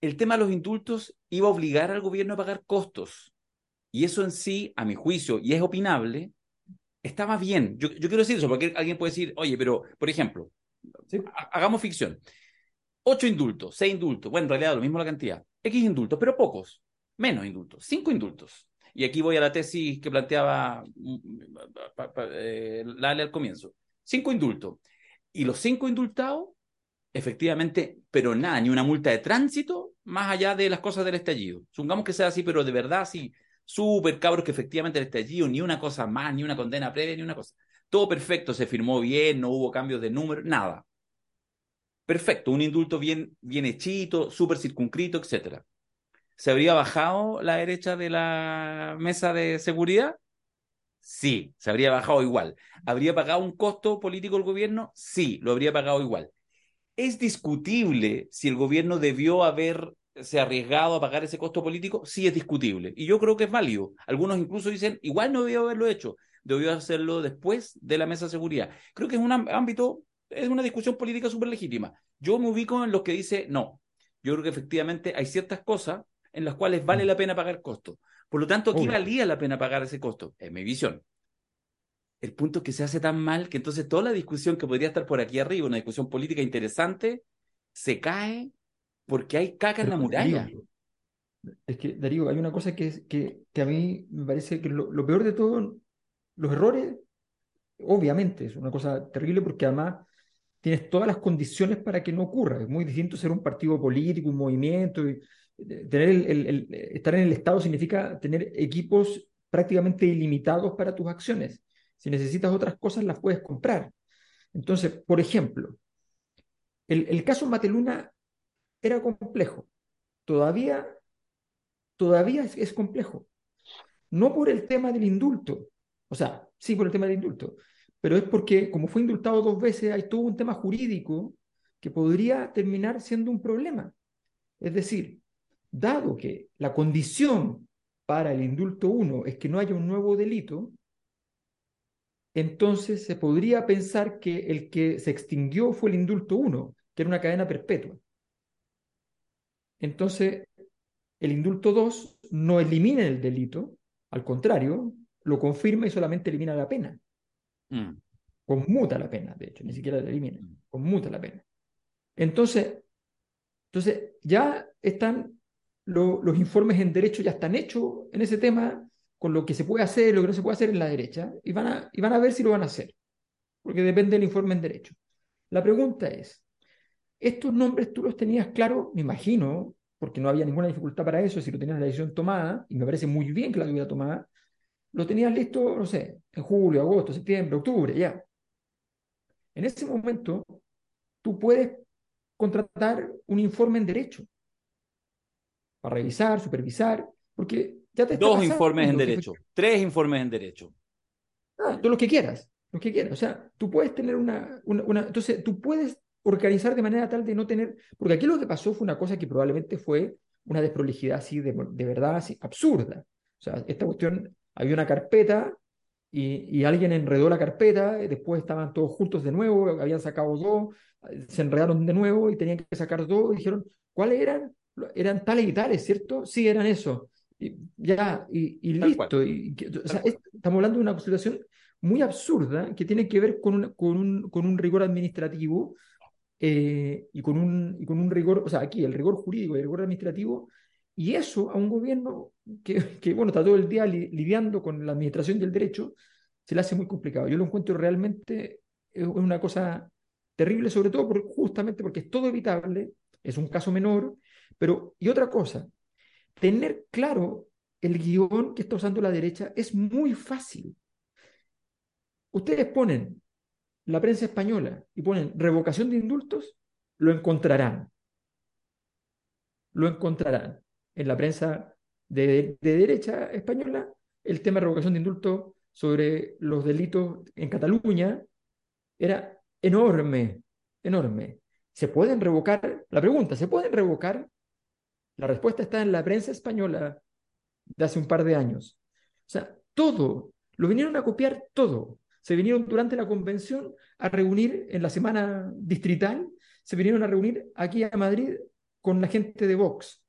El tema de los indultos iba a obligar al gobierno a pagar costos. Y eso en sí, a mi juicio, y es opinable, estaba bien. Yo, quiero decir eso, porque alguien puede decir, oye, pero, por ejemplo, hagamos ficción. Ocho indultos, seis indultos, bueno, en realidad lo mismo la cantidad. X indultos, pero pocos menos indultos, cinco indultos. Y aquí voy a la tesis que planteaba mm, eh, Lale al comienzo. Cinco indultos. Y los cinco indultados, efectivamente, pero nada, ni una multa de tránsito más allá de las cosas del estallido. Supongamos que sea así, pero de verdad sí, súper cabros que efectivamente el estallido, ni una cosa más, ni una condena previa, ni una cosa. Todo perfecto, se firmó bien, no hubo cambios de número, nada. Perfecto, un indulto bien, bien hechito, súper circunscrito, etcétera. ¿Se habría bajado la derecha de la mesa de seguridad? Sí, se habría bajado igual. ¿Habría pagado un costo político el gobierno? Sí, lo habría pagado igual. ¿Es discutible si el gobierno debió haberse arriesgado a pagar ese costo político? Sí, es discutible. Y yo creo que es válido. Algunos incluso dicen, igual no debió haberlo hecho, debió hacerlo después de la mesa de seguridad. Creo que es un ámbito, es una discusión política súper legítima. Yo me ubico en los que dice, no, yo creo que efectivamente hay ciertas cosas en las cuales vale mm. la pena pagar costo. Por lo tanto, aquí valía la pena pagar ese costo, en mi visión. El punto es que se hace tan mal que entonces toda la discusión que podría estar por aquí arriba, una discusión política interesante, se cae porque hay caca en la muralla. es que, Darío, hay una cosa que, que, que a mí me parece que lo, lo, peor de todo, los errores, obviamente, es una cosa terrible porque además tienes todas las condiciones para que no ocurra. Es muy distinto ser un partido político, un movimiento, y, tener el, estar en el Estado significa tener equipos prácticamente ilimitados para tus acciones. Si necesitas otras cosas, las puedes comprar. Entonces, por ejemplo, el, el caso Mateluna era complejo. Todavía, todavía es, es complejo. No por el tema del indulto, o sea, sí por el tema del indulto, pero es porque como fue indultado dos veces, hay todo un tema jurídico que podría terminar siendo un problema. Es decir, dado que la condición para el indulto 1 es que no haya un nuevo delito, entonces se podría pensar que el que se extinguió fue el indulto 1, que era una cadena perpetua. Entonces, el indulto 2 no elimina el delito, al contrario, lo confirma y solamente elimina la pena. Mm. Conmuta la pena, de hecho, ni siquiera la elimina, mm. conmuta la pena. Entonces, entonces ya están los informes en derecho, ya están hechos en ese tema, con lo que se puede hacer, lo que no se puede hacer en la derecha, y van a, y van a ver si lo van a hacer, porque depende del informe en derecho. La pregunta es, estos nombres tú los tenías claros, me imagino, porque no había ninguna dificultad para eso, si lo tenías la decisión tomada, y me parece muy bien que la tuviera tomada, lo tenías listo, no sé, en julio, agosto, septiembre, octubre, ya. En ese momento, tú puedes contratar un informe en derecho para revisar, supervisar, porque ya te Dos informes en derecho, tres informes en derecho. Ah, lo que quieras, lo que quieras. O sea, tú puedes tener una, una, Entonces, tú puedes organizar de manera tal de no tener... Porque aquí lo que pasó fue una cosa que probablemente fue una desprolijidad así, de, de verdad, así, absurda. O sea, esta cuestión, había una carpeta y, y, alguien enredó la carpeta, después estaban todos juntos de nuevo, habían sacado dos, se enredaron de nuevo y tenían que sacar dos y dijeron, ¿cuáles eran? Eran tales y tales, ¿cierto? Sí, eran eso. Y, ya, y, listo. Y, o sea, estamos hablando de una situación muy absurda que tiene que ver con, un, con, un, con un rigor administrativo eh, y, con un, y con un rigor, o sea, aquí el rigor jurídico y el rigor administrativo, y eso a un gobierno que, que bueno, está todo el día lidiando con la administración del derecho, se le hace muy complicado. Yo lo encuentro realmente es una cosa terrible, sobre todo justamente porque es todo evitable, es un caso menor, pero y otra cosa, tener claro el guion que está usando la derecha es muy fácil. Ustedes ponen la prensa española y ponen revocación de indultos, lo encontrarán. Lo encontrarán. En la prensa de, derecha española, el tema de revocación de indultos sobre los delitos en Cataluña era enorme, enorme. ¿Se pueden revocar? La pregunta, ¿se pueden revocar? La respuesta está en la prensa española de hace un par de años. O sea, todo, lo vinieron a copiar todo se vinieron durante la convención a reunir en la semana distrital, se vinieron a reunir aquí a Madrid con la gente de Vox.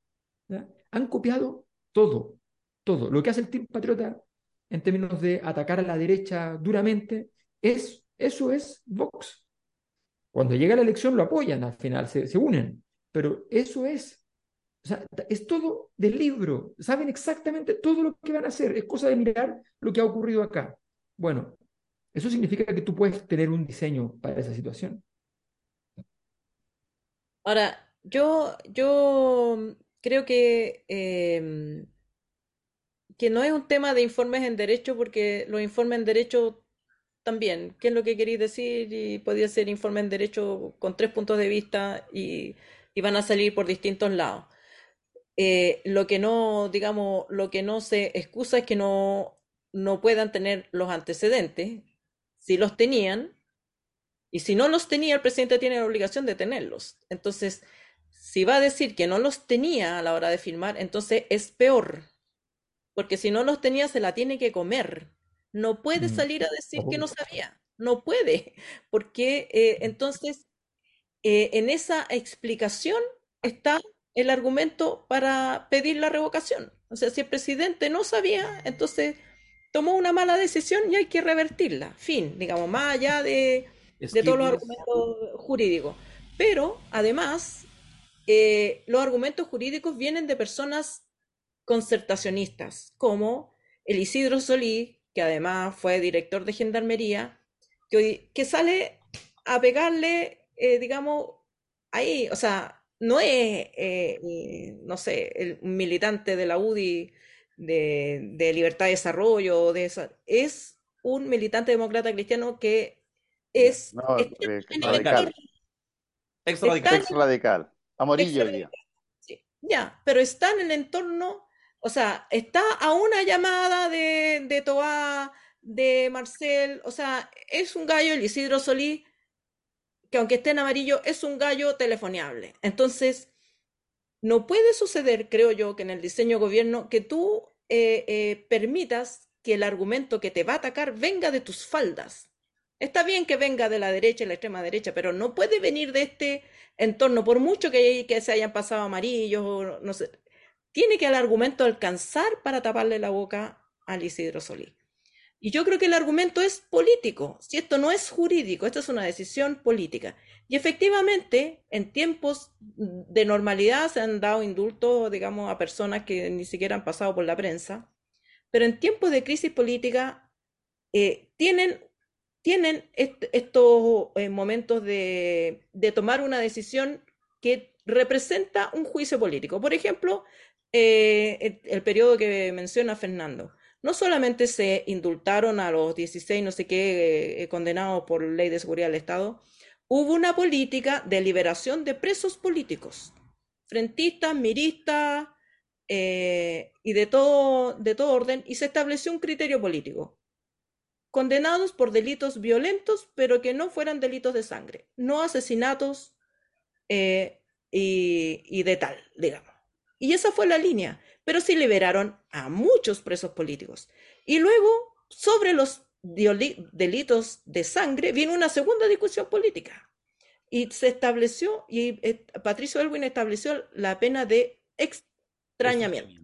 Han copiado todo, todo. Lo que hace el Team Patriota en términos de atacar a la derecha duramente, es, eso es Vox. Cuando llega la elección lo apoyan al final, se, se unen, pero eso es, o sea, es todo del libro, saben exactamente todo lo que van a hacer, es cosa de mirar lo que ha ocurrido acá. Bueno, eso significa que tú puedes tener un diseño para esa situación. Ahora, yo, yo creo que, em, que no es un tema de informes en derecho, porque los informes en derecho también, ¿qué es lo que queréis decir? Y podría ser informe en derecho con tres puntos de vista y van a salir por distintos lados. Eh, lo que no, digamos, lo que no se excusa es que no, no puedan tener los antecedentes si los tenían, y si no los tenía, el presidente tiene la obligación de tenerlos. Entonces, si va a decir que no los tenía a la hora de firmar, entonces es peor, porque si no los tenía, se la tiene que comer. No puede mm. salir a decir que no sabía, no puede, porque eh, entonces eh, en esa explicación está el argumento para pedir la revocación. O sea, si el presidente no sabía, entonces tomó una mala decisión y hay que revertirla. Fin, digamos, más allá de, todos los argumentos jurídicos. Pero, además, eh, los argumentos jurídicos vienen de personas concertacionistas, como el Isidro Solí, que además fue director de Gendarmería, que, que sale a pegarle, eh, digamos, ahí, o sea, no es, eh, no sé, el militante de la UDI de, libertad de desarrollo, de esa, es un militante demócrata cristiano que es, Ex radical. Ex radical. Amarillo hoy día. Sí, ya, pero está en el entorno, o sea, está a una llamada de, de Toá, de Marcel, o sea, es un gallo, el Isidro Solí, que aunque esté en amarillo, es un gallo telefoneable. Entonces, no puede suceder, creo yo, que en el diseño gobierno, que tú eh, eh, permitas que el argumento que te va a atacar venga de tus faldas. Está bien que venga de la derecha y la extrema derecha, pero no puede venir de este entorno, por mucho que, que se hayan pasado amarillos, no sé. Tiene que el argumento alcanzar para taparle la boca al Isidro Solí. Y yo creo que el argumento es político, si esto no es jurídico, esto es una decisión política. Y efectivamente, en tiempos de normalidad se han dado indultos, digamos, a personas que ni siquiera han pasado por la prensa, pero en tiempos de crisis política eh, tienen, tienen estos eh, momentos de, de, tomar una decisión que representa un juicio político. Por ejemplo, eh, el, el periodo que menciona Fernando no solamente se indultaron a los 16, no sé qué, eh, condenados por ley de seguridad del Estado, hubo una política de liberación de presos políticos, frentistas, miristas eh, y de todo, de todo orden, y se estableció un criterio político. Condenados por delitos violentos, pero que no fueran delitos de sangre, no asesinatos eh, y, y de tal, digamos. Y esa fue la línea pero sí liberaron a muchos presos políticos. Y luego, sobre los delitos de sangre, vino una segunda discusión política. Y se estableció, y eh, Patricio Elwin estableció la pena de extrañamiento.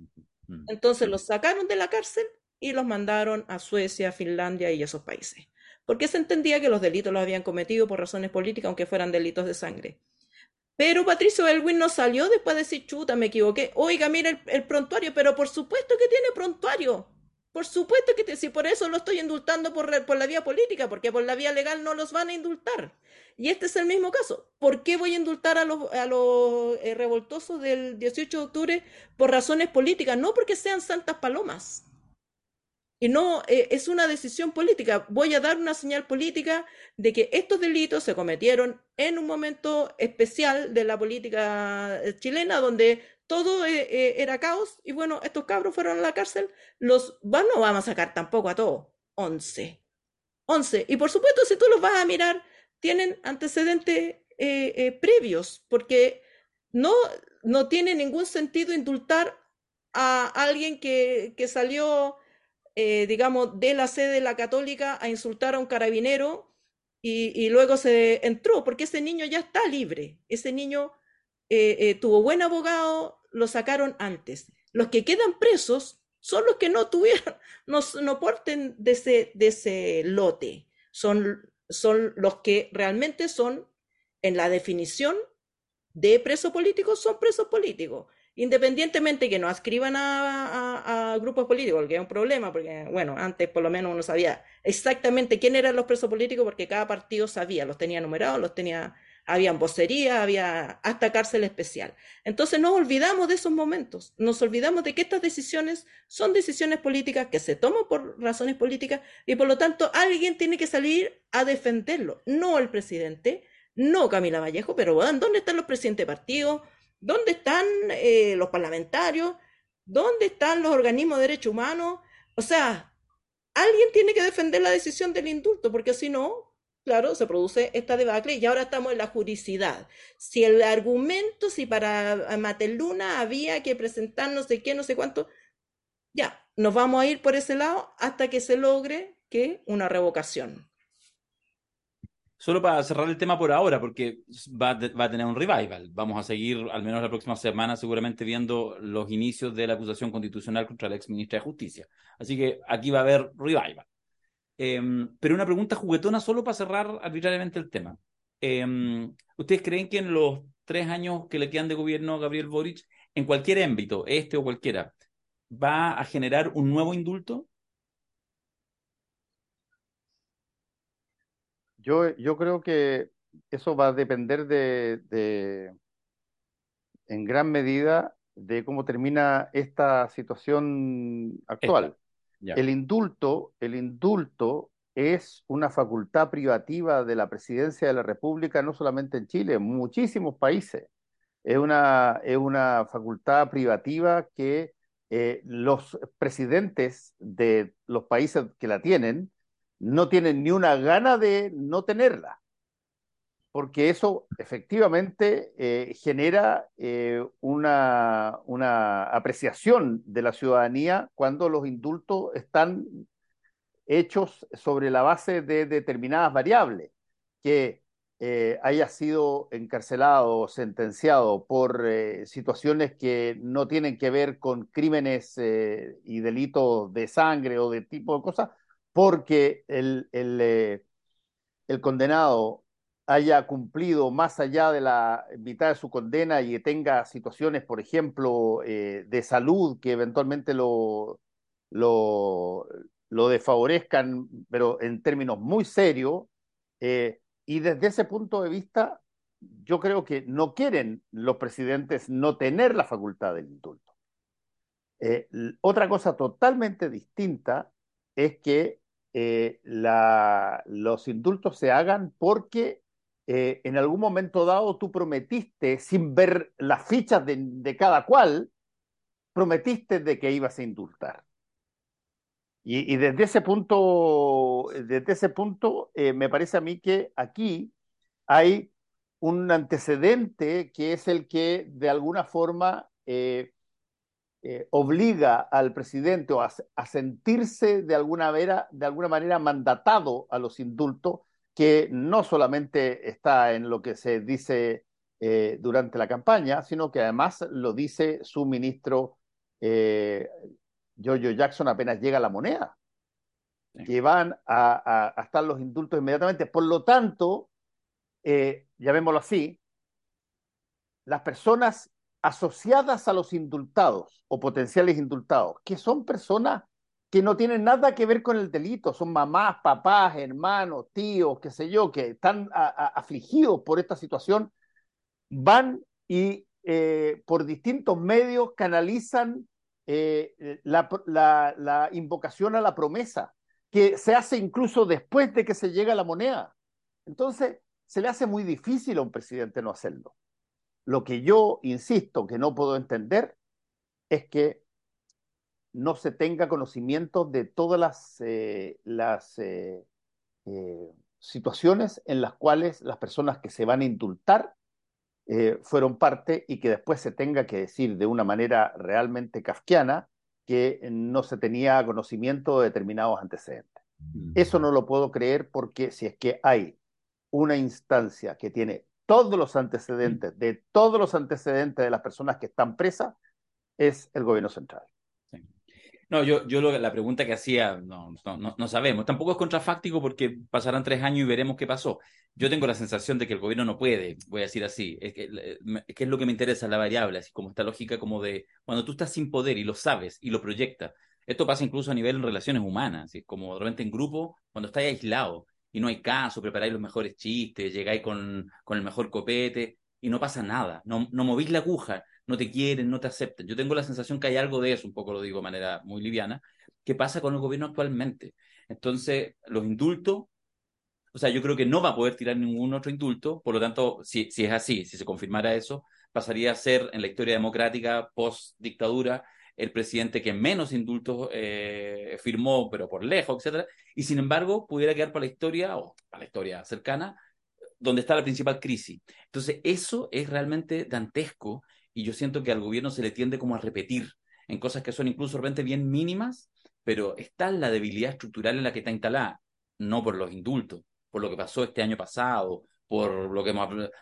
Mm. Entonces los sacaron de la cárcel y los mandaron a Suecia, Finlandia y esos países. Porque se entendía que los delitos los habían cometido por razones políticas, aunque fueran delitos de sangre. Pero Patricio Elwin no salió después de decir, chuta, me equivoqué. Oiga, mira el, prontuario, pero por supuesto que tiene prontuario. Por supuesto que si por eso lo estoy indultando por, por, la vía política, porque por la vía legal no los van a indultar. Y este es el mismo caso. ¿Por qué voy a indultar a los, a los eh, revoltosos del 18 de octubre por razones políticas? No porque sean santas palomas. Y no, eh, es una decisión política. Voy a dar una señal política de que estos delitos se cometieron en un momento especial de la política eh, chilena, donde todo eh, era caos. Y bueno, estos cabros fueron a la cárcel. Los no vamos a sacar tampoco a todos. Once. Once. Y por supuesto, si tú los vas a mirar, tienen antecedentes previos, porque no, no tiene ningún sentido indultar a alguien que, que salió eh, digamos, de la sede de la católica a insultar a un carabinero y, luego se entró, porque ese niño ya está libre, ese niño eh, eh, tuvo buen abogado, lo sacaron antes. Los que quedan presos son los que no tuvieron, no, no porten de ese, de ese lote, son, son los que realmente son, en la definición de preso político, son presos políticos independientemente que no ascriban a, grupos políticos, que es un problema, porque, bueno, antes por lo menos uno sabía exactamente quién eran los presos políticos, porque cada partido sabía, los tenía numerados, los tenía, habían vocería, había hasta cárcel especial. Entonces nos olvidamos de esos momentos, nos olvidamos de que estas decisiones son decisiones políticas que se toman por razones políticas y por lo tanto alguien tiene que salir a defenderlo, no el presidente, no Camila Vallejo, pero ¿dónde están los presidentes de partido? ¿Dónde están eh, los parlamentarios? ¿Dónde están los organismos de derechos humanos? O sea, alguien tiene que defender la decisión del indulto, porque si no, claro, se produce esta debacle y ahora estamos en la juricidad. Si el argumento, si para Mateluna había que presentar no sé qué, no sé cuánto, ya, nos vamos a ir por ese lado hasta que se logre que una revocación solo para cerrar el tema por ahora, porque va, a tener un revival. Vamos a seguir, al menos la próxima semana, seguramente viendo los inicios de la acusación constitucional contra la ex ministra de Justicia. Así que aquí va a haber revival. Eh, pero una pregunta juguetona solo para cerrar arbitrariamente el tema. Eh, ¿Ustedes creen que en los tres años que le quedan de gobierno a Gabriel Boric, en cualquier ámbito, este o cualquiera, va a generar un nuevo indulto? Yo, yo creo que eso va a depender de, en gran medida de cómo termina esta situación actual. El indulto, el indulto es una facultad privativa de la presidencia de la República, no solamente en Chile, en muchísimos países. Es una, es una facultad privativa que eh, los presidentes de los países que la tienen no tienen ni una gana de no tenerla, porque eso efectivamente eh, genera eh, una, una apreciación de la ciudadanía cuando los indultos están hechos sobre la base de determinadas variables, que eh, haya sido encarcelado o sentenciado por situaciones que no tienen que ver con crímenes y delitos de sangre o de tipo de cosas, porque el, el, el, condenado haya cumplido más allá de la mitad de su condena y tenga situaciones, por ejemplo, de salud que eventualmente lo, lo, lo desfavorezcan, pero en términos muy serios. Eh, y desde ese punto de vista, yo creo que no quieren los presidentes no tener la facultad del indulto. Eh, otra cosa totalmente distinta es que eh, los indultos se hagan porque en algún momento dado tú prometiste, sin ver las fichas de, cada cual, prometiste de que ibas a indultar. Y, desde ese punto, desde ese punto eh, me parece a mí que aquí hay un antecedente que es el que de alguna forma eh, eh, obliga al presidente a, a, sentirse de alguna, manera, de alguna manera mandatado a los indultos, que no solamente está en lo que se dice durante la campaña, sino que además lo dice su ministro Jojo Jackson apenas llega a la moneda, que van a, estar los indultos inmediatamente. Por lo tanto, eh, llamémoslo así, las personas asociadas a los indultados o potenciales indultados, que son personas que no tienen nada que ver con el delito, son mamás, papás, hermanos, tíos, qué sé yo, que están afligidos por esta situación, van y eh, por distintos medios canalizan eh, la, la, invocación a la promesa, que se hace incluso después de que se llega a la moneda. Entonces, se le hace muy difícil a un presidente no hacerlo. Lo que yo insisto que no puedo entender es que no se tenga conocimiento de todas las, eh, las eh, situaciones en las cuales las personas que se van a indultar eh, fueron parte y que después se tenga que decir de una manera realmente kafkiana que no se tenía conocimiento de determinados antecedentes. Mm. Eso no lo puedo creer porque si es que hay una instancia que tiene todos los antecedentes, de todos los antecedentes de las personas que están presas, es el gobierno central. No, yo, yo lo, la pregunta que hacía, no, no, no, sabemos. Tampoco es contrafáctico porque pasarán tres años y veremos qué pasó. Yo tengo la sensación de que el gobierno no puede, voy a decir así. Es que, es, que es lo que me interesa, la variable, así como esta lógica como de cuando tú estás sin poder y lo sabes y lo proyectas. Esto pasa incluso a nivel de relaciones humanas, así como de repente en grupo, cuando estáis aislado y no hay caso, preparáis los mejores chistes, llegáis con, con el mejor copete y no pasa nada, no, no movís la aguja, no te quieren, no te aceptan. Yo tengo la sensación que hay algo de eso, un poco lo digo de manera muy liviana, que pasa con el gobierno actualmente. Entonces, los indultos, o sea, yo creo que no va a poder tirar ningún otro indulto, por lo tanto, si, si es así, si se confirmara eso, pasaría a ser en la historia democrática post-dictadura el presidente que menos indultos eh, firmó, pero por lejos, etcétera, y sin embargo pudiera quedar para la historia, o para la historia cercana, donde está la principal crisis. Entonces, eso es realmente dantesco y yo siento que al gobierno se le tiende como a repetir en cosas que son incluso realmente bien mínimas, pero está la debilidad estructural en la que está instalada, no por los indultos, por lo que pasó este año pasado, por lo que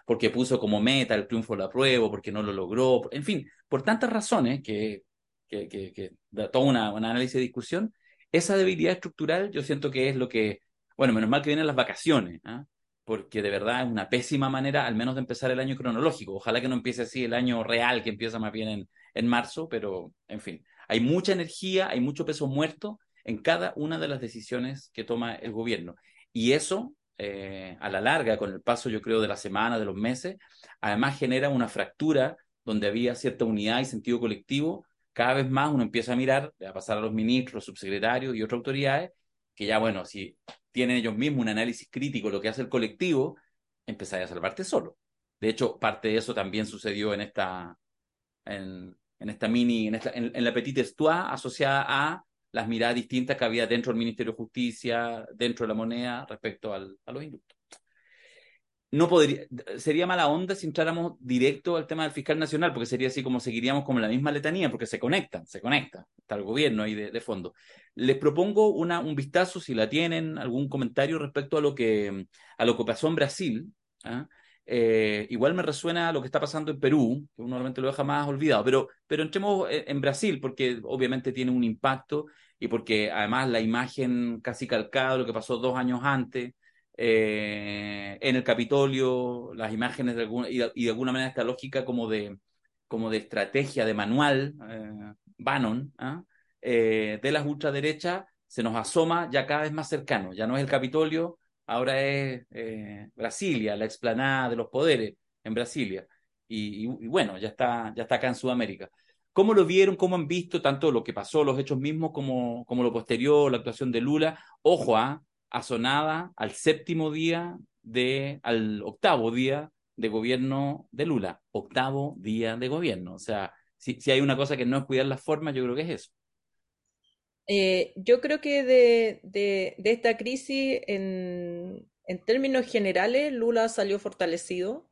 porque puso como meta el triunfo de la prueba, porque no lo logró, en fin, por tantas razones que, que, que, que da todo una, un análisis de discusión, esa debilidad estructural yo siento que es lo que, bueno, menos mal que vienen las vacaciones, ¿ah? porque de verdad es una pésima manera, al menos de empezar el año cronológico. Ojalá que no empiece así el año real, que empieza más bien en, en marzo, pero en fin, hay mucha energía, hay mucho peso muerto en cada una de las decisiones que toma el gobierno. Y eso, eh, a la larga, con el paso, yo creo, de las semanas, de los meses, además genera una fractura donde había cierta unidad y sentido colectivo. Cada vez más uno empieza a mirar, a pasar a los ministros, subsecretarios y otras autoridades, que ya, bueno, si tienen ellos mismos un análisis crítico, lo que hace el colectivo, empezáis a salvarte solo. De hecho, parte de eso también sucedió en esta, en, esta mini, en, esta, en, la petite histoire asociada a las miradas distintas que había dentro del Ministerio de Justicia, dentro de la moneda, respecto a los indultos no podría, sería mala onda si entráramos directo al tema del fiscal nacional, porque sería así como seguiríamos como la misma letanía, porque se conectan, se conectan, está el gobierno ahí de, fondo. Les propongo una, un vistazo, si la tienen, algún comentario respecto a lo que, a lo que pasó en Brasil. ¿ah? Eh, igual me resuena lo que está pasando en Perú, que normalmente lo deja más olvidado, pero, pero entremos en Brasil, porque obviamente tiene un impacto y porque además la imagen casi calcada de lo que pasó dos años antes, eh, en el Capitolio, las imágenes de alguna, y, de, alguna manera esta lógica como de, como de estrategia, de manual, eh, Bannon, ¿ah? eh, de las ultraderechas, se nos asoma ya cada vez más cercano. Ya no es el Capitolio, ahora es Brasilia, la explanada de los poderes en Brasilia. Y, bueno, ya está, ya está acá en Sudamérica. ¿Cómo lo vieron? ¿Cómo han visto tanto lo que pasó, los hechos mismos, como, como lo posterior, la actuación de Lula? Ojo, ¿ah? Asonada al séptimo día de, al octavo día de gobierno de Lula, octavo día de gobierno. O sea, si, si hay una cosa que no es cuidar las formas, yo creo que es eso. Eh, yo creo que de, de, de esta crisis, en, en, términos generales, Lula salió fortalecido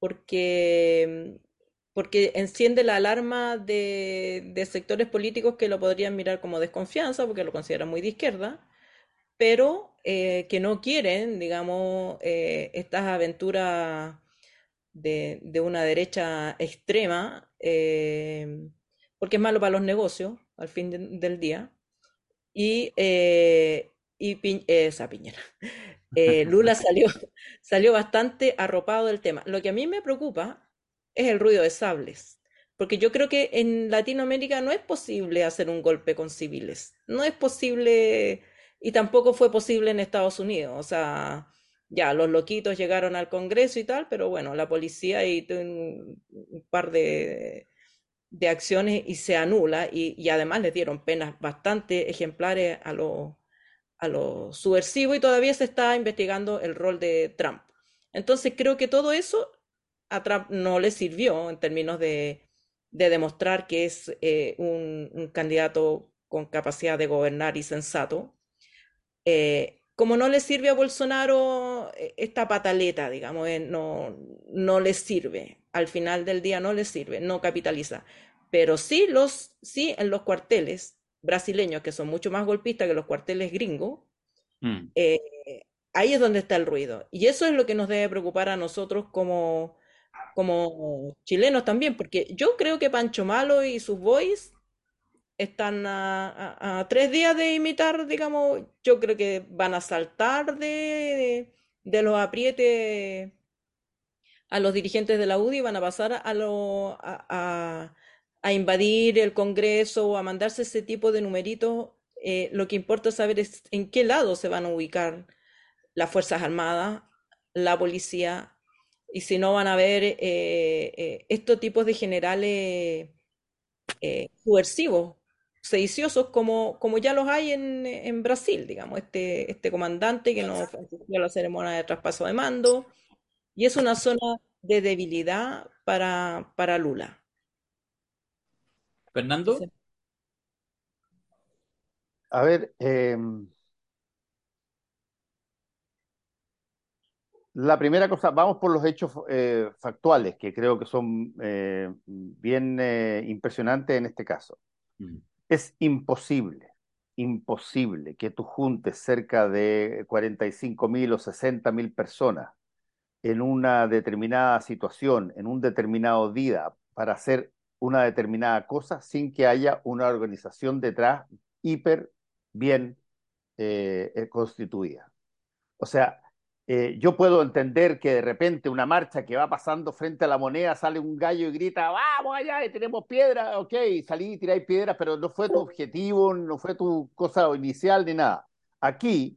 porque, porque enciende la alarma de, de sectores políticos que lo podrían mirar como desconfianza, porque lo consideran muy de izquierda pero eh, que no quieren, digamos, eh, estas aventuras de, de, una derecha extrema, eh, porque es malo para los negocios al fin del día. Y, y esa Piñera. Lula salió, salió bastante arropado del tema. Lo que a mí me preocupa es el ruido de sables. Porque yo creo que en Latinoamérica no es posible hacer un golpe con civiles. No es posible y tampoco fue posible en Estados Unidos. O sea, ya los loquitos llegaron al Congreso y tal, pero bueno, la policía hizo un, par de, de, acciones y se anula y, y, además les dieron penas bastante ejemplares a los a los subversivos y todavía se está investigando el rol de Trump. Entonces creo que todo eso a Trump no le sirvió en términos de, de demostrar que es eh, un, candidato con capacidad de gobernar y sensato. Eh, como no le sirve a Bolsonaro eh, esta pataleta, digamos, eh, no, no le sirve. Al final del día no le sirve, no capitaliza. Pero sí, los, sí en los cuarteles brasileños, que son mucho más golpistas que los cuarteles gringos, mm. ahí es donde está el ruido. Y eso es lo que nos debe preocupar a nosotros como, como chilenos también, porque yo creo que Pancho Malo y sus boys están a, tres días de imitar, digamos, yo creo que van a saltar de, de, los aprietes a los dirigentes de la UDI, van a pasar a, lo, a, a, invadir el Congreso o a mandarse ese tipo de numeritos. Eh, lo que importa saber es en qué lado se van a ubicar las Fuerzas Armadas, la policía, y si no van a ver eh, eh, estos tipos de generales subversivos sediciosos como, como ya los hay en, en Brasil, digamos, este, este comandante que nos ofreció la ceremonia de traspaso de mando, y es una zona de debilidad para, para Lula. Fernando. A ver, em, la primera cosa, vamos por los hechos eh, factuales, que creo que son eh, bien eh, impresionantes en este caso. Mm. Es imposible, imposible que tú juntes cerca de 45 mil o 60 mil personas en una determinada situación, en un determinado día, para hacer una determinada cosa sin que haya una organización detrás hiper bien eh, eh, constituida. O sea, eh, yo puedo entender que de repente una marcha que va pasando frente a la moneda sale un gallo y grita, vamos allá, y tenemos piedra, ok, salí y tiráis piedras, pero no fue tu objetivo, no fue tu cosa inicial ni nada. Aquí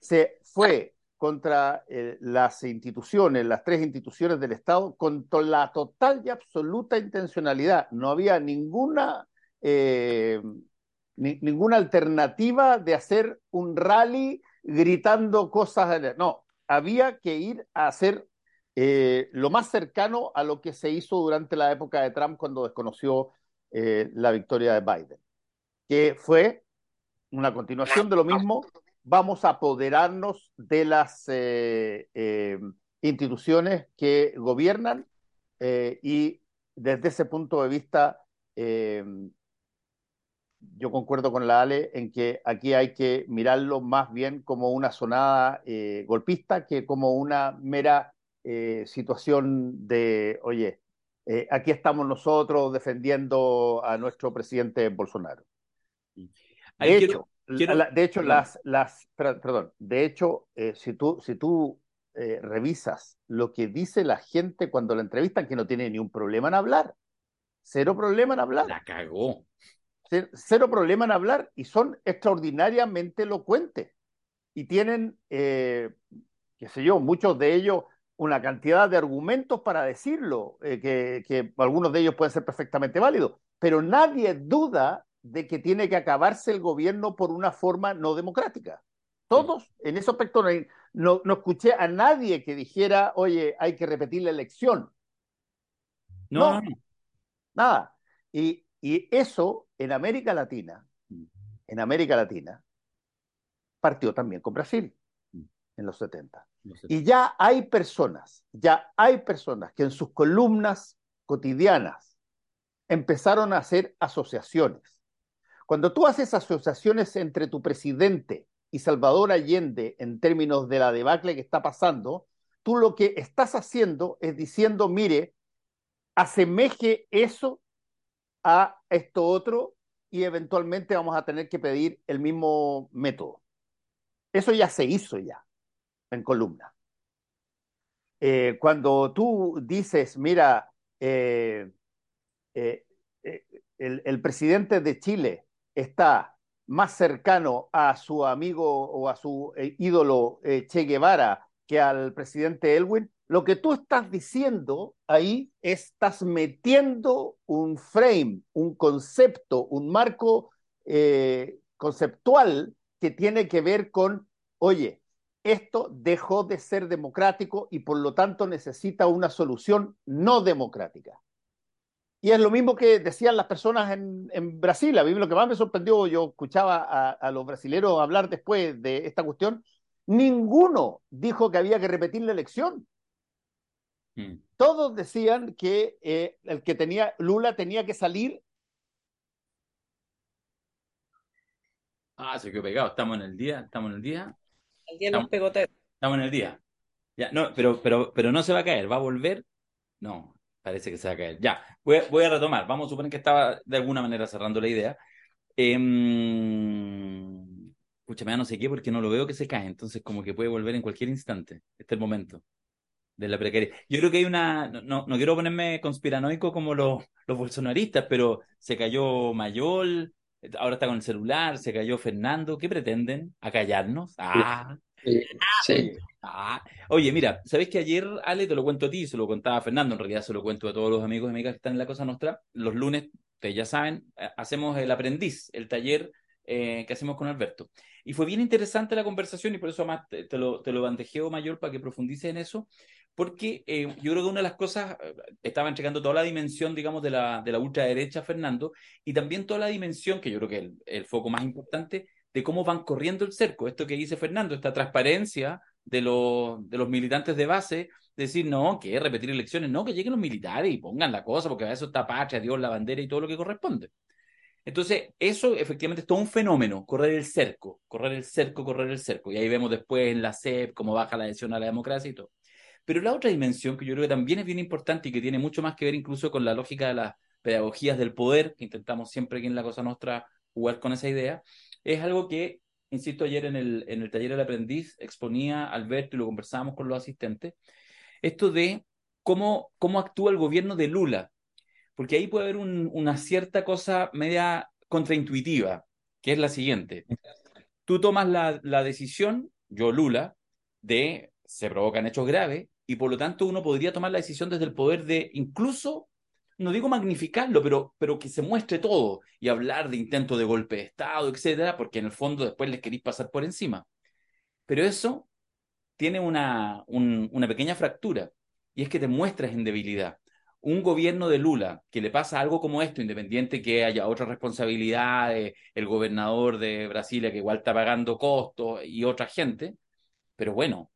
se fue contra eh, las instituciones, las tres instituciones del Estado, con la total y absoluta intencionalidad. No había ninguna, eh, ninguna alternativa de hacer un rally gritando cosas. No, había que ir a hacer eh, lo más cercano a lo que se hizo durante la época de Trump cuando desconoció eh, la victoria de Biden, que fue una continuación de lo mismo. Vamos a apoderarnos de las eh, instituciones que gobiernan y desde ese punto de vista yo concuerdo con la Ale en que aquí hay que mirarlo más bien como una sonada eh, golpista que como una mera eh, situación de, oye, eh, aquí estamos nosotros defendiendo a nuestro presidente Bolsonaro. De hecho, de hecho las, las, perdón, de hecho, si tú, si tú revisas lo que dice la gente cuando la entrevistan, que no tiene ni un problema en hablar, cero problema en hablar. La cagó cero problema en hablar y son extraordinariamente elocuentes y tienen, eh, qué sé yo, muchos de ellos una cantidad de argumentos para decirlo, eh, que, que, algunos de ellos pueden ser perfectamente válidos, pero nadie duda de que tiene que acabarse el gobierno por una forma no democrática. Todos, en ese aspecto, no, no, escuché a nadie que dijera, oye, hay que repetir la elección. No, no. nada. Y, y eso en América Latina, mm. en América Latina, partió también con Brasil mm. en los 70. Y ya hay personas, ya hay personas que en sus columnas cotidianas empezaron a hacer asociaciones. Cuando tú haces asociaciones entre tu presidente y Salvador Allende en términos de la debacle que está pasando, tú lo que estás haciendo es diciendo, mire, asemeje eso a esto otro y eventualmente vamos a tener que pedir el mismo método. Eso ya se hizo ya en columna. Eh, cuando tú dices, mira, eh, eh, el, el, presidente de Chile está más cercano a su amigo o a su ídolo Che Guevara que al presidente Elwin, lo que tú estás diciendo ahí estás metiendo un frame, un concepto, un marco eh, conceptual que tiene que ver con, oye, esto dejó de ser democrático y por lo tanto necesita una solución no democrática. Y es lo mismo que decían las personas en, Brasil. Lo que más me sorprendió, yo escuchaba a, a los brasileños hablar después de esta cuestión, ninguno dijo que había que repetir la elección. Mm. Todos decían que eh, el que tenía Lula tenía que salir. Ah, se quedó pegado. Estamos en el día, estamos en el día. El día estamos, Estamos en el día. Ya, no, pero, pero, pero no se va a caer, va a volver. No, parece que se va a caer. Ya, voy, voy a retomar. Vamos a suponer que estaba de alguna manera cerrando la idea. Eh, escúchame, no sé qué, porque no lo veo que se cae. Entonces, como que puede volver en cualquier instante. Este es el momento de la precariedad. Yo creo que hay una, no, no quiero ponerme conspiranoico como los, los bolsonaristas, pero se cayó Mayol, ahora está con el celular, se cayó Fernando, ¿qué pretenden? ¿A callarnos? Ah. Sí. Ah. Oye, mira, ¿sabes que ayer, Ale, te lo cuento a ti, se lo contaba a Fernando, en realidad se lo cuento a todos los amigos y amigas que están en la Cosa Nostra, los lunes, ustedes ya saben, eh, hacemos el aprendiz, el taller eh, que hacemos con Alberto. Y fue bien interesante la conversación y por eso además te, lo, te lo bandejeo mayor para que profundice en eso, porque eh, yo creo que una de las cosas, eh, estaba entregando toda la dimensión, digamos, de la, de la ultraderecha, Fernando, y también toda la dimensión, que yo creo que es el, foco más importante, de cómo van corriendo el cerco. Esto que dice Fernando, esta transparencia de los, de los militantes de base, decir, no, que repetir elecciones, no, que lleguen los militares y pongan la cosa, porque a eso está patria, Dios, la bandera y todo lo que corresponde. Entonces, eso efectivamente es todo un fenómeno, correr el cerco, correr el cerco, correr el cerco. Y ahí vemos después en la CEP cómo baja la adhesión a la democracia y todo. Pero la otra dimensión que yo creo que también es bien importante y que tiene mucho más que ver incluso con la lógica de las pedagogías del poder, que intentamos siempre aquí en la Cosa Nostra jugar con esa idea, es algo que, insisto, ayer en el, en el taller del aprendiz exponía Alberto y lo conversábamos con los asistentes, esto de cómo, cómo actúa el gobierno de Lula, porque ahí puede haber una cierta cosa media contraintuitiva, que es la siguiente. Tú tomas la, la decisión, yo Lula, de se provocan hechos graves, y por lo tanto uno podría tomar la decisión desde el poder de incluso no digo magnificarlo, pero, pero que se muestre todo y hablar de intento de golpe de Estado, etcétera, porque en el fondo después les queréis pasar por encima. Pero eso tiene una, una pequeña fractura y es que te muestras en debilidad. Un gobierno de Lula que le pasa algo como esto, independiente que haya otra responsabilidad, el gobernador de Brasilia que igual está pagando costos y otra gente, pero bueno,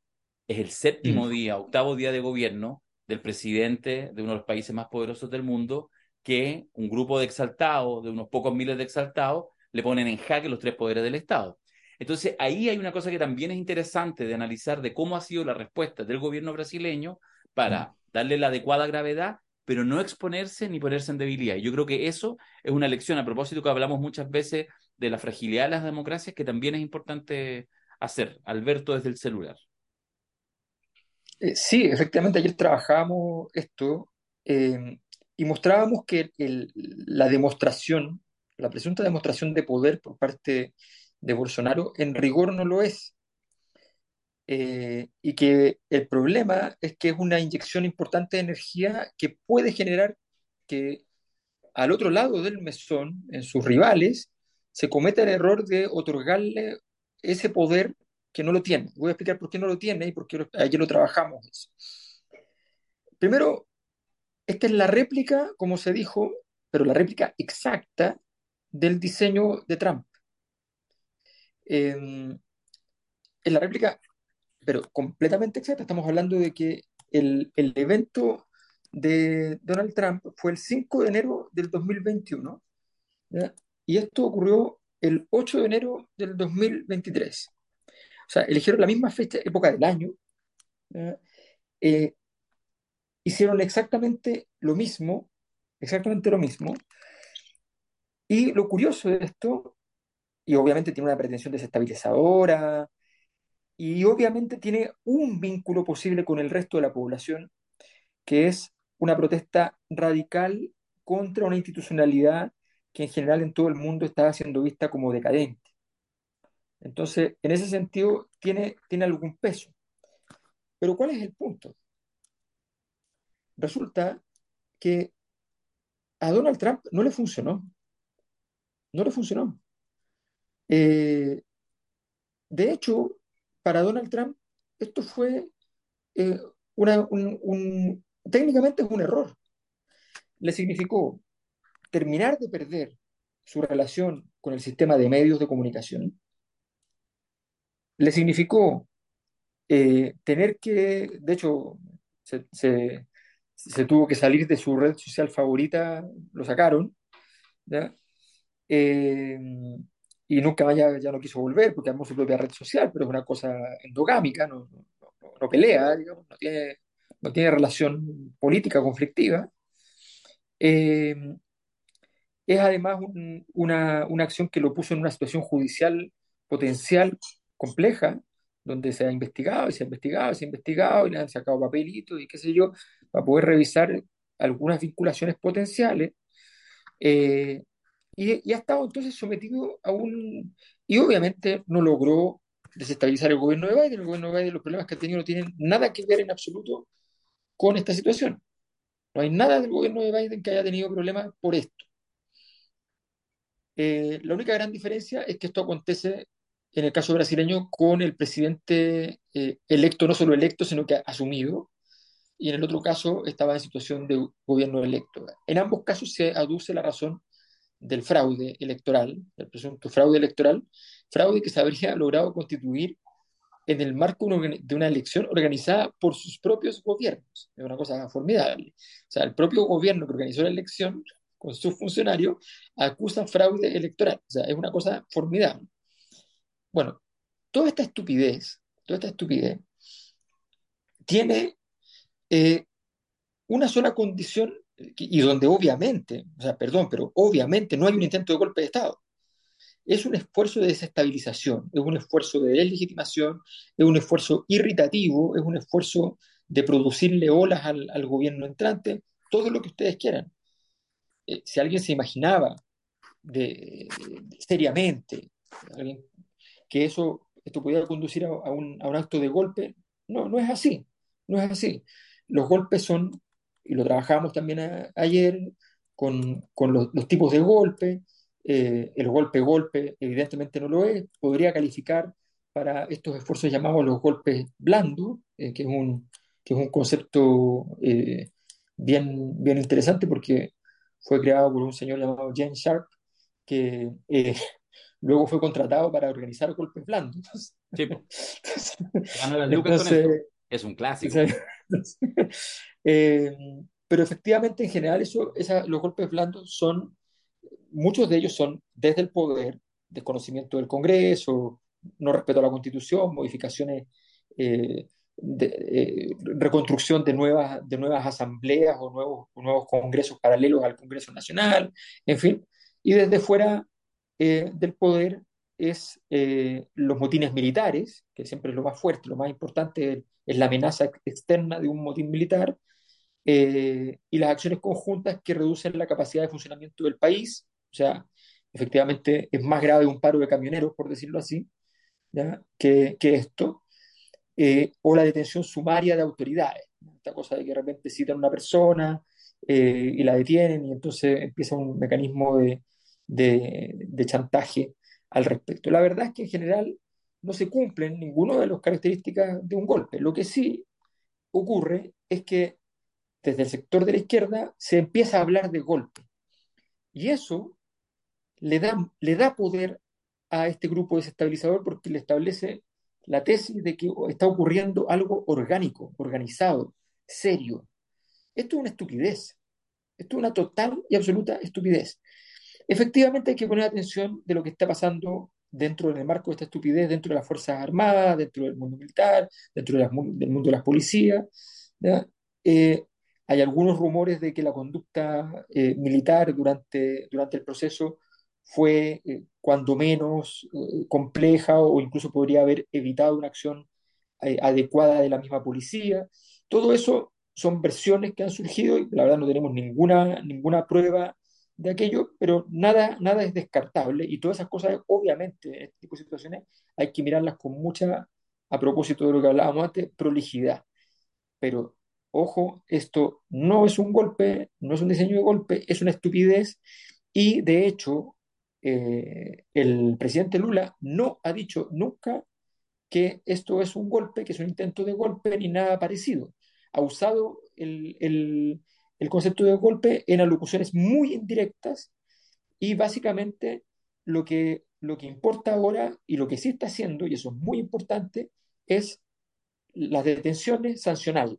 es el séptimo mm. día, octavo día de gobierno del presidente de uno de los países más poderosos del mundo, que un grupo de exaltados, de unos pocos miles de exaltados, le ponen en jaque los tres poderes del Estado. Entonces, ahí hay una cosa que también es interesante de analizar de cómo ha sido la respuesta del gobierno brasileño para mm. darle la adecuada gravedad, pero no exponerse ni ponerse en debilidad. Y yo creo que eso es una lección, a propósito que hablamos muchas veces de la fragilidad de las democracias, que también es importante hacer, Alberto, desde el celular. Eh, sí, efectivamente, ayer trabajábamos esto eh, y mostrábamos que la demostración, la presunta demostración de poder por parte de Bolsonaro, en rigor no lo es. Eh, y que el problema es que es una inyección importante de energía que puede generar que al otro lado del mesón, en sus rivales, se cometa el error de otorgarle ese poder que no lo tiene. Voy a explicar por qué no lo tiene y por qué ayer lo trabajamos. Primero, esta es la réplica, como se dijo, pero la réplica exacta del diseño de Trump. Em, en la réplica, pero completamente exacta, estamos hablando de que el, el evento de Donald Trump fue el 5 de enero del 2021 y esto ocurrió el 8 de enero del 2023. O sea, eligieron la misma fecha, época del año, eh, hicieron exactamente lo mismo, exactamente lo mismo. Y lo curioso de esto, y obviamente tiene una pretensión desestabilizadora, y obviamente tiene un vínculo posible con el resto de la población, que es una protesta radical contra una institucionalidad que en general en todo el mundo está siendo vista como decadente. Entonces, en ese sentido, tiene, tiene algún peso. Pero ¿cuál es el punto? Resulta que a Donald Trump no le funcionó. No le funcionó. Eh, de hecho, para Donald Trump, esto fue eh, un, técnicamente un error. Le significó terminar de perder su relación con el sistema de medios de comunicación, le significó eh, tener que, de hecho, se, tuvo que salir de su red social favorita, lo sacaron, eh, y nunca más ya, no quiso volver porque armó su propia red social, pero es una cosa endogámica, no, no, pelea, digamos, no tiene, no tiene relación política conflictiva. Eh, es además una, una acción que lo puso en una situación judicial potencial compleja, donde se ha investigado y se ha investigado, se ha investigado y le han sacado papelitos y qué sé yo, para poder revisar algunas vinculaciones potenciales. Eh, y, ha estado entonces sometido a un... Y obviamente no logró desestabilizar el gobierno de Biden. El gobierno de Biden, los problemas que ha tenido no tienen nada que ver en absoluto con esta situación. No hay nada del gobierno de Biden que haya tenido problemas por esto. Eh, la única gran diferencia es que esto acontece en el caso brasileño, con el presidente eh, electo, no solo electo, sino que asumido, y en el otro caso estaba en situación de gobierno electo. En ambos casos se aduce la razón del fraude electoral, del presunto fraude electoral, fraude que se habría logrado constituir en el marco de una elección organizada por sus propios gobiernos. Es una cosa formidable. O sea, el propio gobierno que organizó la elección con sus funcionarios acusa fraude electoral. O sea, es una cosa formidable. Bueno, toda esta estupidez, toda esta estupidez, tiene eh, una sola condición y donde obviamente, o sea, perdón, pero obviamente no hay un intento de golpe de Estado. Es un esfuerzo de desestabilización, es un esfuerzo de deslegitimación, es un esfuerzo irritativo, es un esfuerzo de producirle olas al, gobierno entrante, todo lo que ustedes quieran. Eh, si alguien se imaginaba de, seriamente, alguien que eso, esto pudiera conducir a, un, acto de golpe. No, no es así, no es así. Los golpes son y lo trabajamos también ayer, con, con los, los, tipos de golpe. Eh, el golpe-golpe evidentemente no lo es, podría calificar para estos esfuerzos llamados los golpes blandos, eh, que, es un, que es un concepto eh, bien, bien interesante porque fue creado por un señor llamado James Sharp, que luego fue contratado para organizar golpes blandos. Sí. Entonces, es un clásico. Eh, pero efectivamente, en general, eso, los golpes blandos son, muchos de ellos son desde el poder, desconocimiento del Congreso, no respeto a la Constitución, modificaciones, eh, de, eh, reconstrucción de nuevas, de nuevas asambleas o nuevos, nuevos congresos paralelos al Congreso Nacional, en fin, y desde fuera del poder es los motines militares, que siempre es lo más fuerte, lo más importante es la amenaza externa de un motín militar, eh, y las acciones conjuntas que reducen la capacidad de funcionamiento del país, o sea, efectivamente es más grave un paro de camioneros, por decirlo así, Que, que, esto, eh, o la detención sumaria de autoridades, esta cosa de que de repente citan a una persona eh, y la detienen y entonces empieza un mecanismo de, de, chantaje al respecto. La verdad es que en general no se cumplen ninguna de las características de un golpe. Lo que sí ocurre es que desde el sector de la izquierda se empieza a hablar de golpe. Y eso le da, le da poder a este grupo desestabilizador porque le establece la tesis de que está ocurriendo algo orgánico, organizado, serio. Esto es una estupidez. Esto es una total y absoluta estupidez. Efectivamente hay que poner atención de lo que está pasando dentro del marco de esta estupidez, dentro de las Fuerzas Armadas, dentro del mundo militar, dentro del mundo de las policías. Eh, hay algunos rumores de que la conducta eh, militar durante, durante el proceso fue eh, cuando menos compleja o incluso podría haber evitado una acción adecuada de la misma policía. Todo eso son versiones que han surgido y la verdad no tenemos ninguna, ninguna prueba de aquello, pero nada, nada es descartable y todas esas cosas, obviamente, en este tipo de situaciones hay que mirarlas con mucha, a propósito de lo que hablábamos antes, prolijidad. Pero, ojo, esto no es un golpe, no es un diseño de golpe, es una estupidez y, de hecho, eh, el presidente Lula no ha dicho nunca que esto es un golpe, que es un intento de golpe, ni nada parecido. Ha usado el el concepto de golpe en alocuciones muy indirectas y básicamente lo que, lo que importa ahora y lo que sí está haciendo, y eso es muy importante, es las detenciones sancionarlas.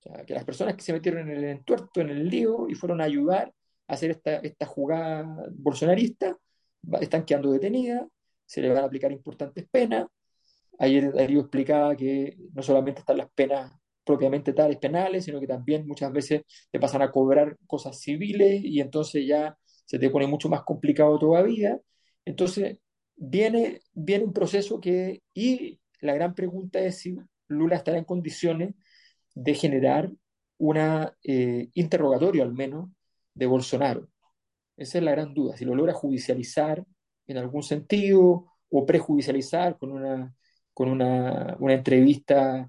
O sea, que las personas que se metieron en el entuerto, en el lío y fueron a ayudar a hacer esta, esta jugada bolsonarista, están quedando detenidas, se les van a aplicar importantes penas. Ayer Darío explicaba que no solamente están las penas propiamente tales penales, sino que también muchas veces te pasan a cobrar cosas civiles y entonces ya se te pone mucho más complicado todavía. Entonces, viene, viene un proceso que, y la gran pregunta es si Lula estará en condiciones de generar un eh, interrogatorio al menos de Bolsonaro. Esa es la gran duda, si lo logra judicializar en algún sentido o prejudicializar con una, con una, una entrevista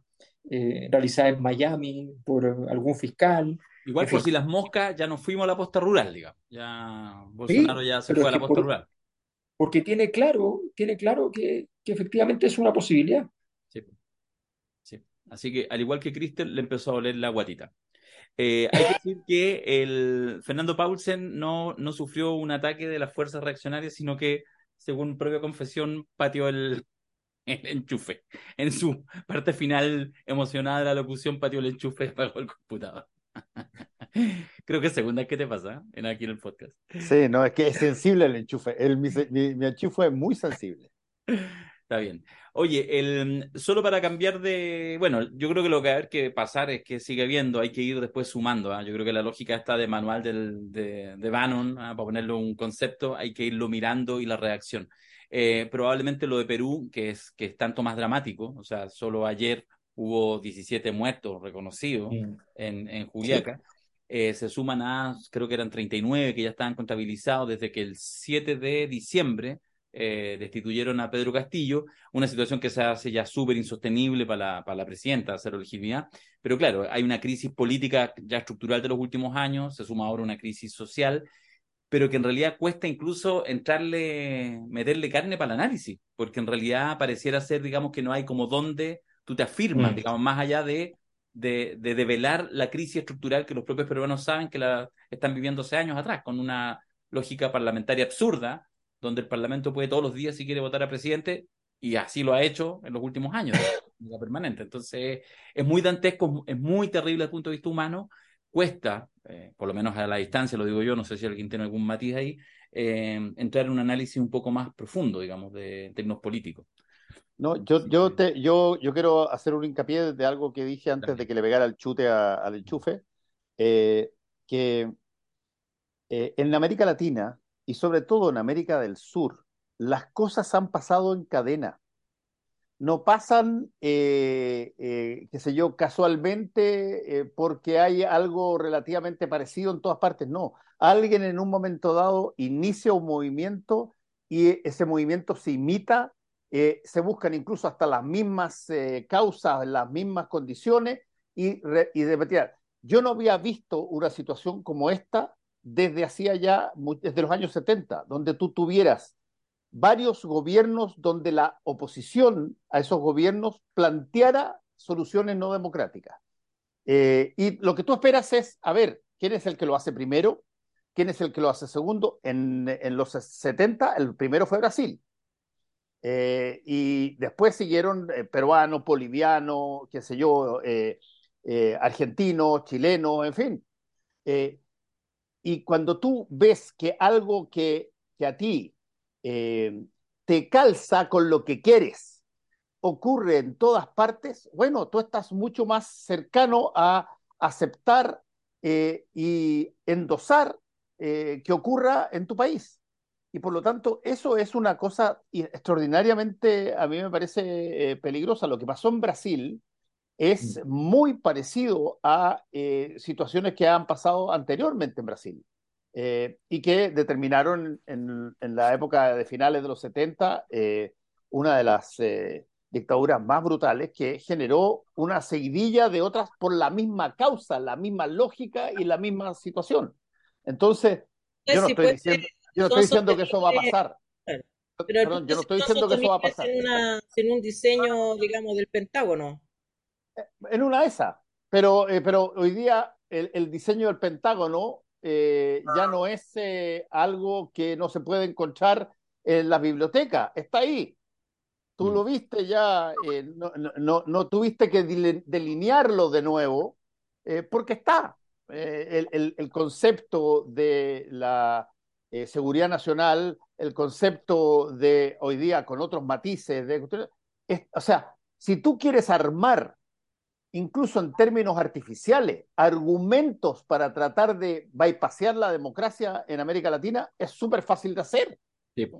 eh, realizada en Miami por algún fiscal. Igual por si las moscas ya nos fuimos a la posta rural, digamos. Ya Bolsonaro ya se fue a la posta rural. Porque tiene claro, tiene claro que, que, efectivamente es una posibilidad. Sí. sí. Así que, al igual que Cristel, le empezó a oler la guatita. Eh, hay que decir que el Fernando Paulsen no, no sufrió un ataque de las fuerzas reaccionarias, sino que, según propia confesión, pateó el, el enchufe. En su parte final emocionada de la locución, pateó el enchufe y apagó el computador. Creo que es segunda que te pasa en aquí en el podcast. Sí, no, es que es sensible el enchufe. El, mi, mi, enchufe es muy sensible. Está bien. Oye, el, solo para cambiar de. Bueno, yo creo que lo que va a haber que pasar es que sigue habiendo, hay que ir después sumando. ¿ah? Yo creo que la lógica está de manual del, de, de Bannon, ¿ah? para ponerlo un concepto, hay que irlo mirando y la reacción. Eh, probablemente lo de Perú, que es, que es tanto más dramático, o sea, solo ayer hubo 17 muertos reconocidos en, en Juliaca. Eh, se suman a, creo que eran 39 que ya estaban contabilizados desde que el 7 de diciembre eh, destituyeron a Pedro Castillo, una situación que se hace ya súper insostenible para la, para la presidenta, cero legitimidad. Pero claro, hay una crisis política ya estructural de los últimos años, se suma ahora una crisis social, pero que en realidad cuesta incluso entrarle, meterle carne para el análisis, porque en realidad pareciera ser, digamos, que no hay como dónde tú te afirmas, Mm. digamos, más allá de, de, de develar la crisis estructural que los propios peruanos saben que la están viviendo hace años atrás, con una lógica parlamentaria absurda, donde el Parlamento puede todos los días, si quiere, votar a presidente, y así lo ha hecho en los últimos años, de manera permanente. Entonces, es muy dantesco, es muy terrible desde el punto de vista humano, cuesta, eh, por lo menos a la distancia, lo digo yo, no sé si alguien tiene algún matiz ahí, eh, entrar en un análisis un poco más profundo, digamos, de en términos políticos. No, yo, yo, te, yo, yo quiero hacer un hincapié de algo que dije antes de que le pegara el chute a- al enchufe, eh, que en América Latina y sobre todo en América del Sur, las cosas han pasado en cadena. No pasan, eh, eh, qué sé yo, casualmente eh, porque hay algo relativamente parecido en todas partes. No, alguien en un momento dado inicia un movimiento y ese movimiento se imita, eh, se buscan incluso hasta las mismas causas, las mismas condiciones y, y repetir. Yo no había visto una situación como esta desde hacía ya, desde los años 70, donde tú tuvieras varios gobiernos donde la oposición a esos gobiernos planteara soluciones no democráticas. Eh, y lo que tú esperas es, a ver, ¿quién es el que lo hace primero? ¿Quién es el que lo hace segundo? En, en los 70, el primero fue Brasil. Eh, y después siguieron eh, peruano, boliviano, qué sé yo, eh, eh, argentino, chileno, en fin. Y cuando tú ves que algo que, que a ti eh, te calza con lo que quieres ocurre en todas partes, bueno, tú estás mucho más cercano a aceptar eh, y endosar eh, que ocurra en tu país. Y por lo tanto, eso es una cosa extraordinariamente, a mí me parece eh, peligrosa. Lo que pasó en Brasil es muy parecido a situaciones que han pasado anteriormente en Brasil eh, y que determinaron en, en, la época de finales de los 70 eh, una de las eh, dictaduras más brutales que generó una seguidilla de otras por la misma causa, la misma lógica y la misma situación. Entonces, yo no si estoy puede, diciendo, yo no estoy diciendo que eso va a pasar. Pero Perdón, yo no estoy diciendo que eso va a pasar. Una, sin, un diseño, digamos, del Pentágono. En una de esas. Pero, eh, pero hoy día el, el, diseño del Pentágono eh, ya no es eh, algo que no se puede encontrar en la biblioteca. Está ahí. Tú lo viste ya, eh, no, no, no, tuviste que delinearlo de nuevo, porque está. El, el, el, concepto de la seguridad nacional, el concepto de hoy día con otros matices, de, es, o sea, si tú quieres armar, incluso en términos artificiales, argumentos para tratar de bypassear la democracia en América Latina, es súper fácil de hacer. Sí.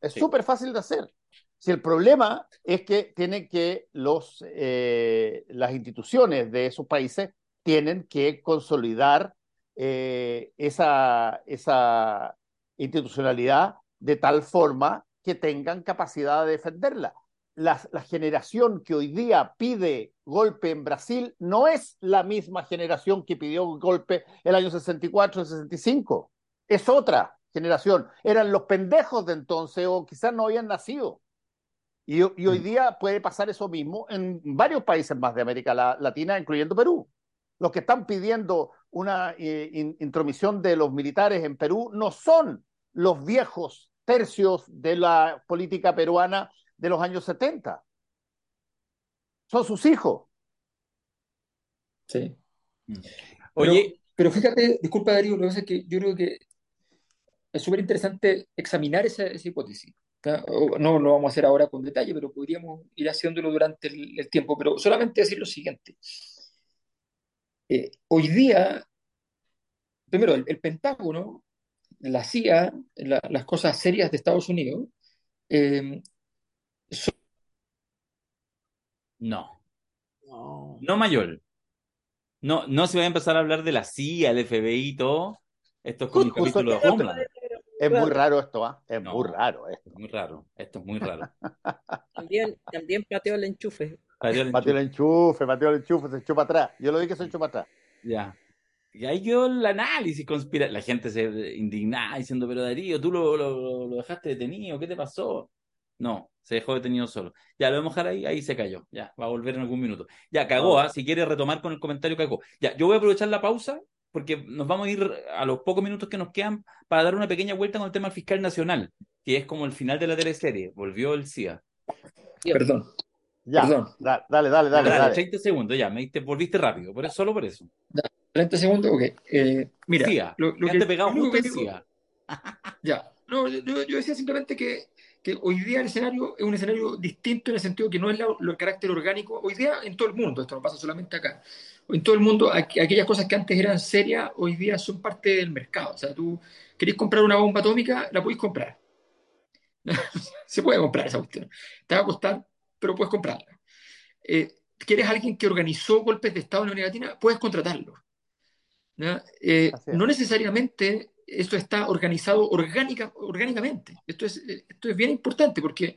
Es súper sí. fácil de hacer. Si el problema es que tienen que los, eh, las instituciones de esos países tienen que consolidar eh, esa, esa institucionalidad de tal forma que tengan capacidad de defenderla. La, la, generación que hoy día pide golpe en Brasil no es la misma generación que pidió golpe el año 64, 65. Es otra generación. Eran los pendejos de entonces o quizás no habían nacido. Y, y, hoy día puede pasar eso mismo en varios países más de América Latina, incluyendo Perú. Los que están pidiendo una eh, in, intromisión de los militares en Perú no son los viejos tercios de la política peruana de los años 70. Son sus hijos. Sí. Oye, pero, pero fíjate, disculpa Darío, lo que pasa es que yo creo que es súper interesante examinar esa, esa hipótesis. No lo vamos a hacer ahora con detalle, pero podríamos ir haciéndolo durante el, el tiempo. Pero solamente decir lo siguiente. Eh, hoy día, primero, el, el, Pentágono, la CIA, la, las cosas serias de Estados Unidos, eh. No. no. No mayor. No, no se va a empezar a hablar de la CIA, el FBI y todo. Esto es como un capítulo de Homeland. Es muy raro esto, ¿ah? Es No. muy raro esto. Muy raro, esto es muy raro. También, también pateó el enchufe. Mateo el enchufe, Mateo el enchufe, se echó para atrás. Yo lo vi que se echó para atrás. Ya. Y ahí quedó el análisis conspira. La gente se indignaba diciendo, pero Darío, tú lo, lo, lo dejaste detenido, ¿qué te pasó? No, se dejó detenido solo. Ya, lo vamos a dejar ahí, ahí se cayó. Ya, va a volver en algún minuto. Ya, cagó, ¿ah? Si quiere retomar con el comentario, cagó. Ya, yo voy a aprovechar la pausa porque nos vamos a ir a los pocos minutos que nos quedan para dar una pequeña vuelta con el tema del fiscal nacional, que es como el final de la teleserie. Volvió el CIA. Perdón. Ya, Perdón. da- dale, dale, dale, Dale, dale. 30 segundos, ya, me diste- volviste rápido, por eso, solo por eso. 30 segundos, ok. Eh, mira, CIA, lo, lo pegado justo digo- CIA. Ya, no, yo, yo decía simplemente que, que hoy día el escenario es un escenario distinto en el sentido que no es la- lo- el carácter orgánico, hoy día en todo el mundo, esto no pasa solamente acá, en todo el mundo aqu- aquellas cosas que antes eran serias, hoy día son parte del mercado, o sea, tú querés comprar una bomba atómica, la podés comprar. Se puede comprar esa cuestión. Te va a costar, pero puedes comprarla. Eh, ¿Quieres alguien que organizó golpes de Estado en la Unidad Latina? Puedes contratarlo. Eh, no necesariamente esto está organizado orgánica, orgánicamente. Esto es, esto es bien importante porque,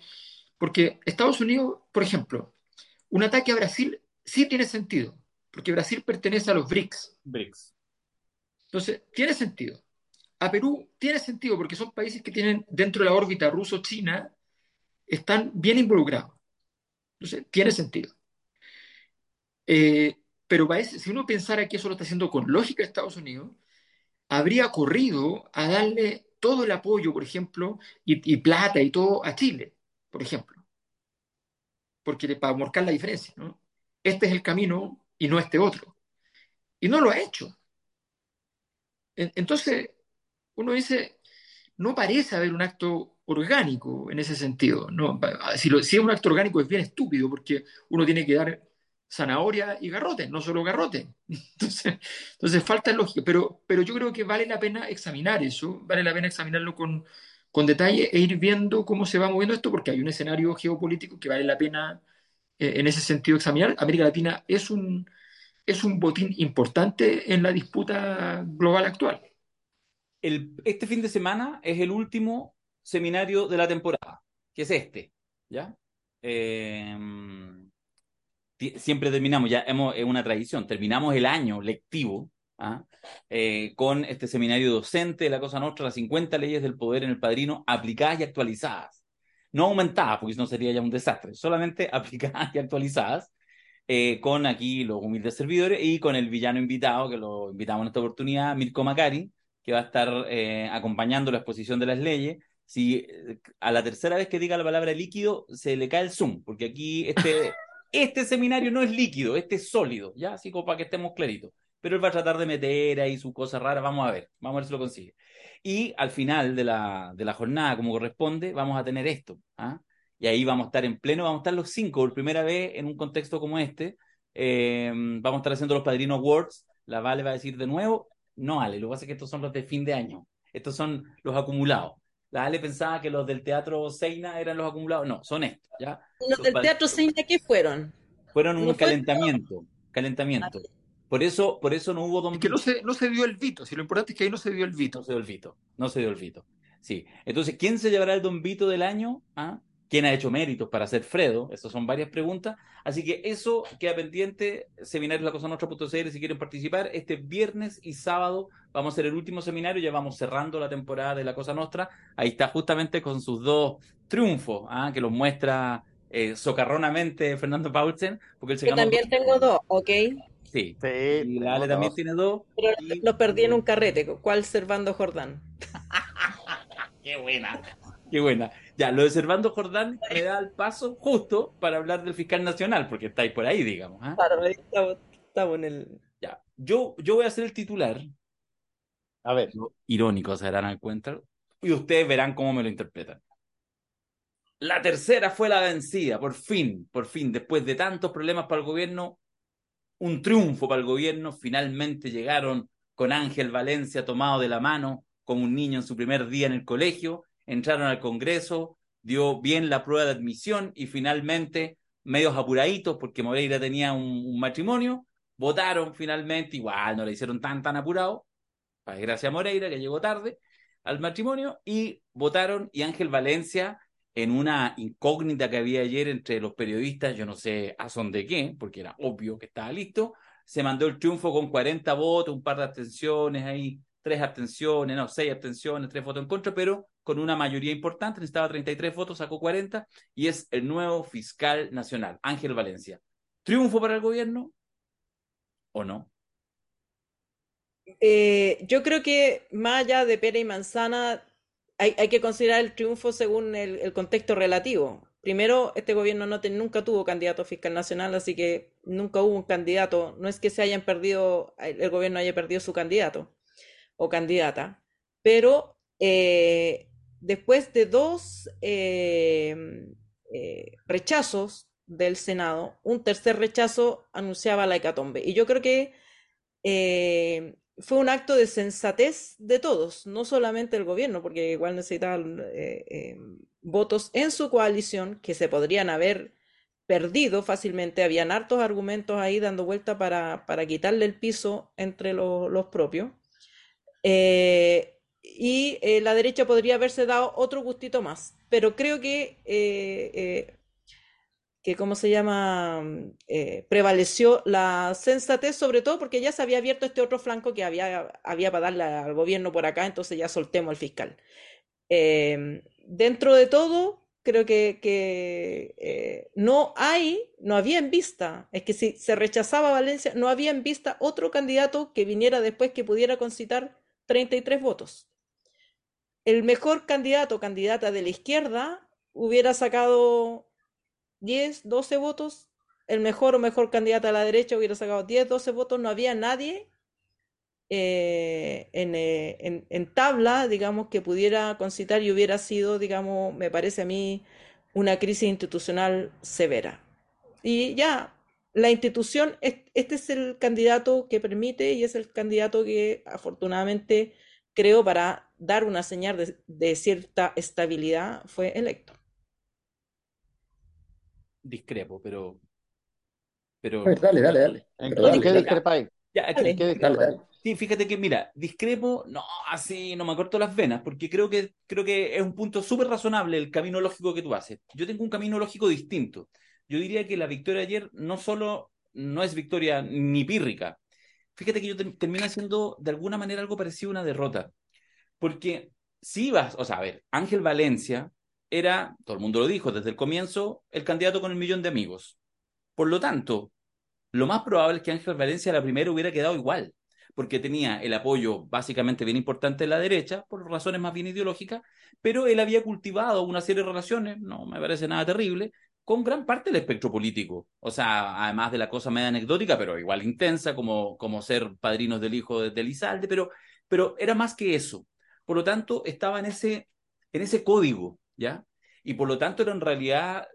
porque Estados Unidos, por ejemplo, un ataque a Brasil sí tiene sentido, porque Brasil pertenece a los BRICS. BRICS. Entonces, tiene sentido. A Perú tiene sentido porque son países que tienen dentro de la órbita ruso-china, están bien involucrados. Entonces, tiene sentido. Eh, pero parece, si uno pensara que eso lo está haciendo con lógica Estados Unidos, habría corrido a darle todo el apoyo, por ejemplo, y, plata y todo a Chile, por ejemplo. Porque para marcar la diferencia, ¿no? Este es el camino y no este otro. Y no lo ha hecho. En- Entonces, uno dice, no parece haber un acto orgánico en ese sentido. ¿no? Si, lo- si es un acto orgánico es bien estúpido porque uno tiene que dar zanahoria y garrote, no solo garrote. Entonces, entonces falta lógica, pero, pero yo creo que vale la pena examinar eso, vale la pena examinarlo con, con detalle e ir viendo cómo se va moviendo esto porque hay un escenario geopolítico que vale la pena eh, en ese sentido examinar. América Latina es un, es un botín importante en la disputa global actual. Este fin de semana es el último seminario de la temporada, que es este, ¿ya? Eh, siempre terminamos, ya hemos, es una tradición, terminamos el año lectivo ¿ah? Eh, con este seminario docente de la Cosa Nostra, las 50 leyes del poder en el padrino, aplicadas y actualizadas. No aumentadas, porque si no sería ya un desastre, solamente aplicadas y actualizadas, eh, con aquí los humildes servidores y con el villano invitado, que lo invitamos en esta oportunidad, Mirko Macari, que va a estar eh, acompañando la exposición de las leyes. Si eh, a la tercera vez que diga la palabra líquido, se le cae el zoom, porque aquí este, este seminario no es líquido, este es sólido, ya, así como para que estemos claritos. Pero él va a tratar de meter ahí su cosa rara, vamos a ver, vamos a ver si lo consigue. Y al final de la, de la jornada, como corresponde, vamos a tener esto. ¿ah? Y ahí vamos a estar en pleno, vamos a estar los cinco por primera vez en un contexto como este. Eh, vamos a estar haciendo los Padrino Awards. La Vale va a decir de nuevo, no, Ale, lo que pasa es que estos son los de fin de año. Estos son los acumulados. La Ale pensaba que los del Teatro Seina eran los acumulados. No, son estos, ¿ya? ¿Los del Teatro Seina qué fueron? Fueron un calentamiento, calentamiento. Por eso, por eso no hubo Don Es que no Vito. se, no se dio el Vito, si lo importante es que ahí no se dio el Vito. No se dio el Vito, no se dio el Vito. Sí. Entonces, ¿quién se llevará el Don Vito del año? ¿Ah? ¿Quién ha hecho méritos para ser Fredo? Esas son varias preguntas. Así que eso queda pendiente. Seminarios la cosa Nostra.cl si quieren participar. Este viernes y sábado vamos a hacer el último seminario. Ya vamos cerrando la temporada de la Cosa Nostra. Ahí está justamente con sus dos triunfos, ¿ah? que los muestra eh, socarronamente Fernando Paulsen. Porque él se Yo también tengo dos, ¿ok? Sí. Sí, Y la Ale también dos. tiene dos. Pero Y- los perdí en un carrete. ¿Cuál Servando Jordán? Qué buena, qué buena. Ya, lo de Servando Jordán me da el paso justo para hablar del fiscal nacional, porque estáis por ahí, digamos. ¿ah? Claro, ahí estamos, estamos en el. Ya, yo, yo voy a hacer el titular, A ver, irónico se darán cuenta, y ustedes verán cómo me lo interpretan. La tercera fue la vencida, por fin, por fin, después de tantos problemas para el gobierno, un triunfo para el gobierno, finalmente llegaron con Ángel Valencia tomado de la mano como un niño en su primer día en el colegio, entraron al Congreso, dio bien la prueba de admisión y finalmente, medios apuraditos porque Moreira tenía un, matrimonio, votaron finalmente, igual no le hicieron tan tan apurado, para desgracia a Moreira que llegó tarde, al matrimonio y votaron y Ángel Valencia en una incógnita que había ayer entre los periodistas, yo no sé a son de qué, porque era obvio que estaba listo, se mandó el triunfo con 40 votos, un par de abstenciones ahí, tres abstenciones, no, seis abstenciones, tres votos en contra, pero con una mayoría importante, necesitaba 33 votos, sacó 40 y es el nuevo fiscal nacional, Ángel Valencia. ¿Triunfo para el gobierno o no? Eh, yo creo que más allá de pera y manzana, hay, que considerar el triunfo según el, contexto relativo. Primero, este gobierno no nunca tuvo candidato fiscal nacional, así que nunca hubo un candidato. No es que se hayan perdido, el gobierno haya perdido su candidato o candidata, pero eh, después de dos eh, rechazos del Senado, un tercer rechazo anunciaba la hecatombe. Y yo creo que fue un acto de sensatez de todos, no solamente el gobierno, porque igual necesitaban eh, eh, votos en su coalición que se podrían haber perdido fácilmente. Habían hartos argumentos ahí dando vuelta para, para quitarle el piso entre los propios. Eh, y la derecha podría haberse dado otro gustito más. Pero creo que que, ¿cómo se llama? Eh, prevaleció la sensatez, sobre todo porque ya se había abierto este otro flanco que había, había para darle al gobierno por acá, entonces ya soltemos al fiscal. Dentro de todo, creo que, eh, no hay, no había en vista, es que si se rechazaba Valencia, no había en vista otro candidato que viniera después que pudiera concitar 33 votos. El mejor candidato, candidata de la izquierda, hubiera sacado 10, 12 votos, el mejor o mejor candidato a la derecha hubiera sacado 10, 12 votos, no había nadie eh, eh, en, en, tabla, digamos, que pudiera concitar y hubiera sido, digamos, me parece a mí, una crisis institucional severa. Y ya, la institución, este es el candidato que permite y es el candidato que afortunadamente creo para dar una señal de cierta estabilidad fue electo discrepo, pero. pero dale, dale, dale. ¿En qué discrepáis? Sí, fíjate que, mira, discrepo, no, así no me acorto las venas, porque creo que, creo que es un punto súper razonable el camino lógico que tú haces. Yo tengo un camino lógico distinto. Yo diría que la victoria de ayer no solo no es victoria ni pírrica. Fíjate que yo termino haciendo de alguna manera algo parecido a una derrota. Porque si vas, o sea, a ver, Ángel Valencia era, todo el mundo lo dijo desde el comienzo, el candidato con el millón de amigos. Por lo tanto, lo más probable es que Ángel Valencia la primera hubiera quedado igual, porque tenía el apoyo básicamente bien importante de la derecha, por razones más bien ideológicas, pero él había cultivado una serie de relaciones, no me parece nada terrible, con gran parte del espectro político. O sea, además de la cosa media anecdótica, pero igual intensa, como, como ser padrinos del hijo de, Elizalde, pero, pero era más que eso. Por lo tanto, estaba en ese, en ese código ¿ya? Y por lo tanto, en realidad,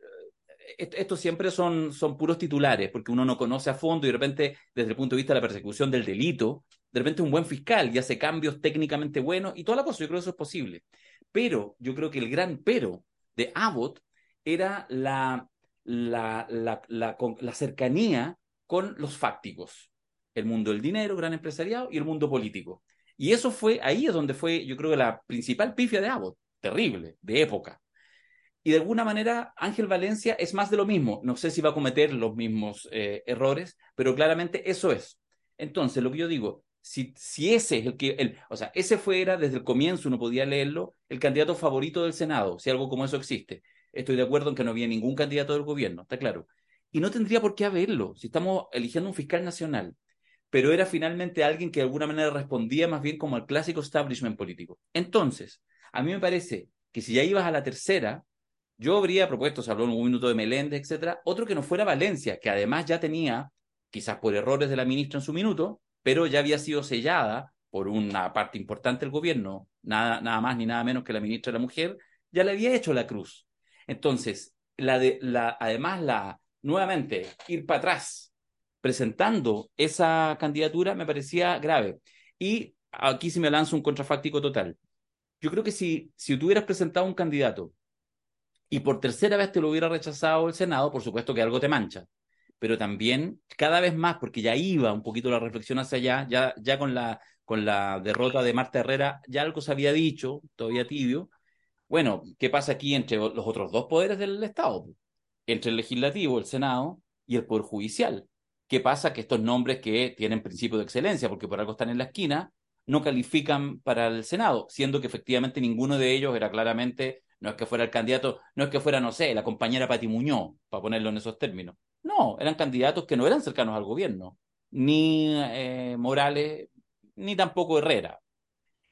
eh, estos siempre son, son puros titulares, porque uno no conoce a fondo y de repente, desde el punto de vista de la persecución del delito, de repente un buen fiscal y hace cambios técnicamente buenos y toda la cosa, yo creo que eso es posible. Pero yo creo que el gran pero de Abbott era la, la, la, la, la cercanía con los fácticos, el mundo del dinero, gran empresariado y el mundo político. Y eso fue, ahí es donde fue, yo creo la principal pifia de Abbott terrible, de época. Y de alguna manera Ángel Valencia es más de lo mismo. No sé si va a cometer los mismos eh, errores, pero claramente eso es. Entonces, lo que yo digo, si, si ese es el que, el, o sea, ese fuera desde el comienzo, uno podía leerlo, el candidato favorito del Senado, si algo como eso existe. Estoy de acuerdo en que no había ningún candidato del gobierno, está claro. Y no tendría por qué haberlo, si estamos eligiendo un fiscal nacional, pero era finalmente alguien que de alguna manera respondía más bien como al clásico establishment político. Entonces, a mí me parece que si ya ibas a la tercera, yo habría propuesto, se habló en un minuto de Meléndez, etcétera, otro que no fuera Valencia, que además ya tenía, quizás por errores de la ministra en su minuto, pero ya había sido sellada por una parte importante del gobierno, nada, nada más ni nada menos que la ministra de la Mujer, ya le había hecho la cruz. Entonces, la de, la, además, la, nuevamente, ir para atrás presentando esa candidatura me parecía grave. Y aquí sí me lanzo un contrafáctico total yo creo que si, si tú hubieras presentado un candidato y por tercera vez te lo hubiera rechazado el Senado, por supuesto que algo te mancha. Pero también cada vez más, porque ya iba un poquito la reflexión hacia allá, ya, ya con, la, con la derrota de Marta Herrera, ya algo se había dicho, todavía tibio. Bueno, ¿qué pasa aquí entre los otros dos poderes del Estado? Entre el legislativo, el Senado y el Poder Judicial. ¿Qué pasa? Que estos nombres que tienen principio de excelencia, porque por algo están en la esquina, no califican para el Senado, siendo que efectivamente ninguno de ellos era claramente, no es que fuera el candidato, no es que fuera, no sé, la compañera Pati Muñoz, para ponerlo en esos términos. No, eran candidatos que no eran cercanos al gobierno, ni eh, Morales, ni tampoco Herrera.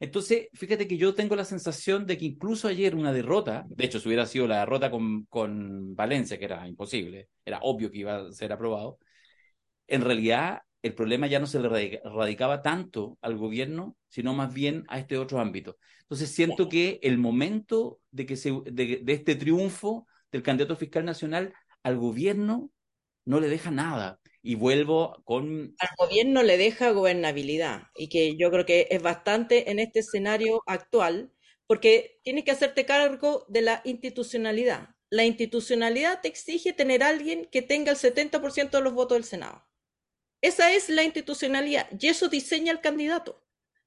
Entonces, fíjate que yo tengo la sensación de que incluso ayer una derrota, de hecho, si hubiera sido la derrota con, con Valencia, que era imposible, era obvio que iba a ser aprobado, en realidad el problema ya no se le radicaba tanto al gobierno, sino más bien a este otro ámbito. Entonces siento que el momento de, que se, de, este triunfo del candidato fiscal nacional al gobierno no le deja nada. Y vuelvo con... Al gobierno le deja gobernabilidad y que yo creo que es bastante en este escenario actual, porque tienes que hacerte cargo de la institucionalidad. La institucionalidad te exige tener a alguien que tenga el 70% de los votos del Senado. Esa es la institucionalidad y eso diseña el candidato.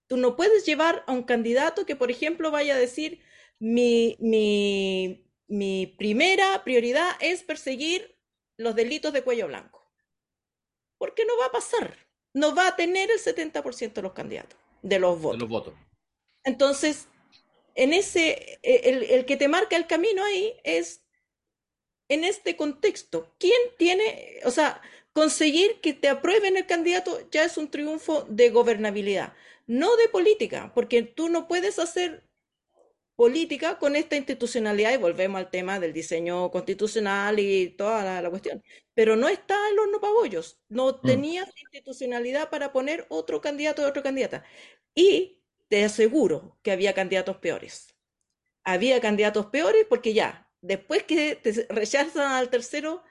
Tú no puedes llevar a un candidato que, por ejemplo, vaya a decir, mi, mi, mi primera prioridad es perseguir los delitos de cuello blanco. Porque no va a pasar. No va a tener el 70% de los candidatos, de los votos. De los votos. Entonces, en ese, el, el que te marca el camino ahí es en este contexto. ¿Quién tiene, o sea, conseguir que te aprueben el candidato ya es un triunfo de gobernabilidad, no de política, porque tú no puedes hacer política con esta institucionalidad y volvemos al tema del diseño constitucional y toda la, cuestión. Pero no está en los no no mm. tenías institucionalidad para poner otro candidato o otra candidata. Y te aseguro que había candidatos peores. Había candidatos peores porque ya, después que te rechazan al tercero,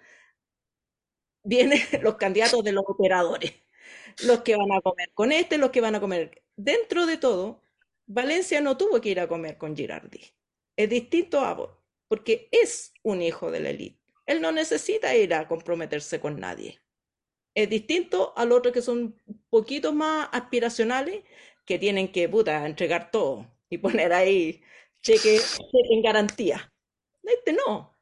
vienen los candidatos de los operadores, los que van a comer con este, los que van a comer. Dentro de todo, Valencia no tuvo que ir a comer con Girardi. Es distinto a vos, porque es un hijo de la élite. Él no necesita ir a comprometerse con nadie. Es distinto al otro que son poquitos más aspiracionales, que tienen que puta, entregar todo y poner ahí cheque, cheque en garantía. Este no.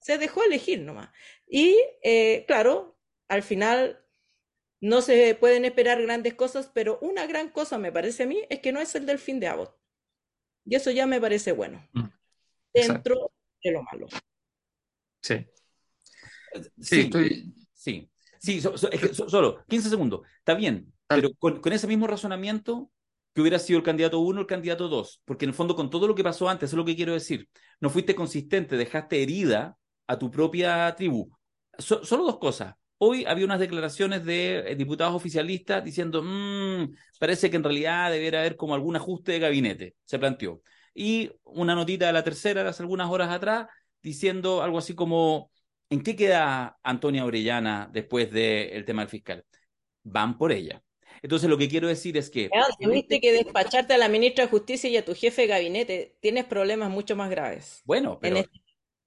Se dejó elegir nomás. Y eh, claro, al final no se pueden esperar grandes cosas, pero una gran cosa me parece a mí es que no es el delfín de Abbott. Y eso ya me parece bueno. Mm, dentro de lo malo. Sí. Sí, estoy... sí. sí solo 15 segundos. Está bien, pero con, con, ese mismo razonamiento que hubiera sido el candidato 1 el candidato 2, porque en el fondo con todo lo que pasó antes, eso es lo que quiero decir, no fuiste consistente, dejaste herida a tu propia tribu. solo dos cosas. Hoy había unas declaraciones de eh, diputados oficialistas diciendo, mmm, parece que en realidad debiera haber como algún ajuste de gabinete, se planteó. Y una notita de la tercera de hace algunas horas atrás diciendo algo así como, ¿en qué queda Antonia Orellana después del tema del fiscal? Van por ella. Entonces lo que quiero decir es que... tuviste que despacharte a la ministra de Justicia y a tu jefe de gabinete. Tienes problemas mucho más graves. Bueno, pero... Este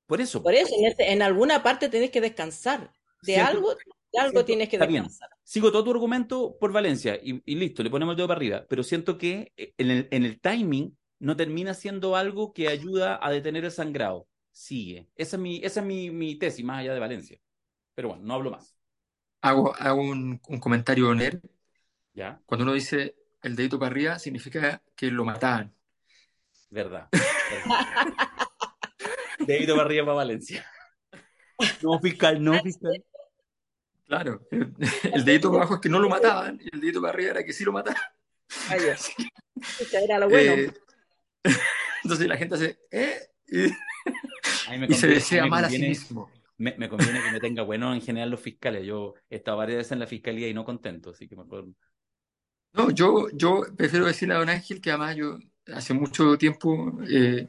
por eso. Por eso, en, alguna parte tenés que descansar. De algo, de algo tienes que descansar. Sigo todo tu argumento por Valencia y, listo, le ponemos el dedo para arriba. Pero siento que eh, en el, en el timing no termina siendo algo que ayuda a detener el sangrado. Sigue. Esa es mi, esa es mi, mi tesis, más allá de Valencia. Pero bueno, no hablo más. Hago, hago un, un comentario honesto. ¿Ya? Cuando uno dice el dedito para arriba, significa que lo mataban. Verdad. Dedito para arriba para Valencia. No fiscal, no fiscal. Claro, el, dedito para abajo es que no lo mataban y el dedito para arriba era que sí lo mataban. era lo bueno. Eh, entonces la gente hace, ¿eh? Y, se desea mal a sí mismo. Me, me, conviene que me tenga bueno en general los fiscales. Yo he estado varias veces en la fiscalía y no contento, así que mejor. No, yo, yo prefiero decirle a don Ángel que además yo hace mucho tiempo eh,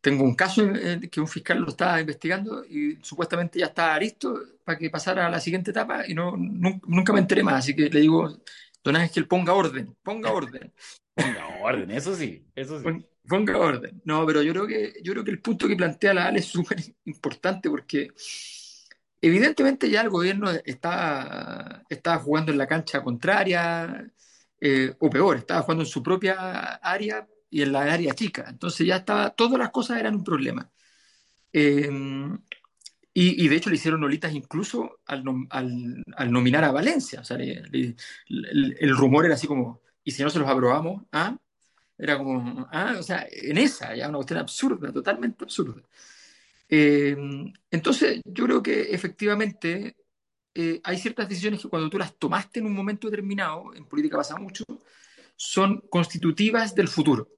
tengo un caso que un fiscal lo estaba investigando y supuestamente ya estaba listo para que pasara a la siguiente etapa y no, nunca me enteré más. Así que le digo, don Ángel, ponga orden, ponga orden. Ponga orden, eso sí, eso sí. Ponga orden. No, pero yo creo que, yo creo que el punto que plantea la Ale es súper importante porque evidentemente ya el gobierno está, está jugando en la cancha contraria, eh, o peor, estaba jugando en su propia área y en la área chica. Entonces ya estaba, todas las cosas eran un problema. Eh, y, de hecho le hicieron olitas incluso al, al, al nominar a Valencia. O sea, el, rumor era así como, ¿y si no se los aprobamos? ¿Ah? Era como, ah, o sea, en esa, ya una cuestión absurda, totalmente absurda. Eh, entonces, yo creo que efectivamente eh, hay ciertas decisiones que cuando tú las tomaste en un momento determinado, en política pasa mucho, son constitutivas del futuro.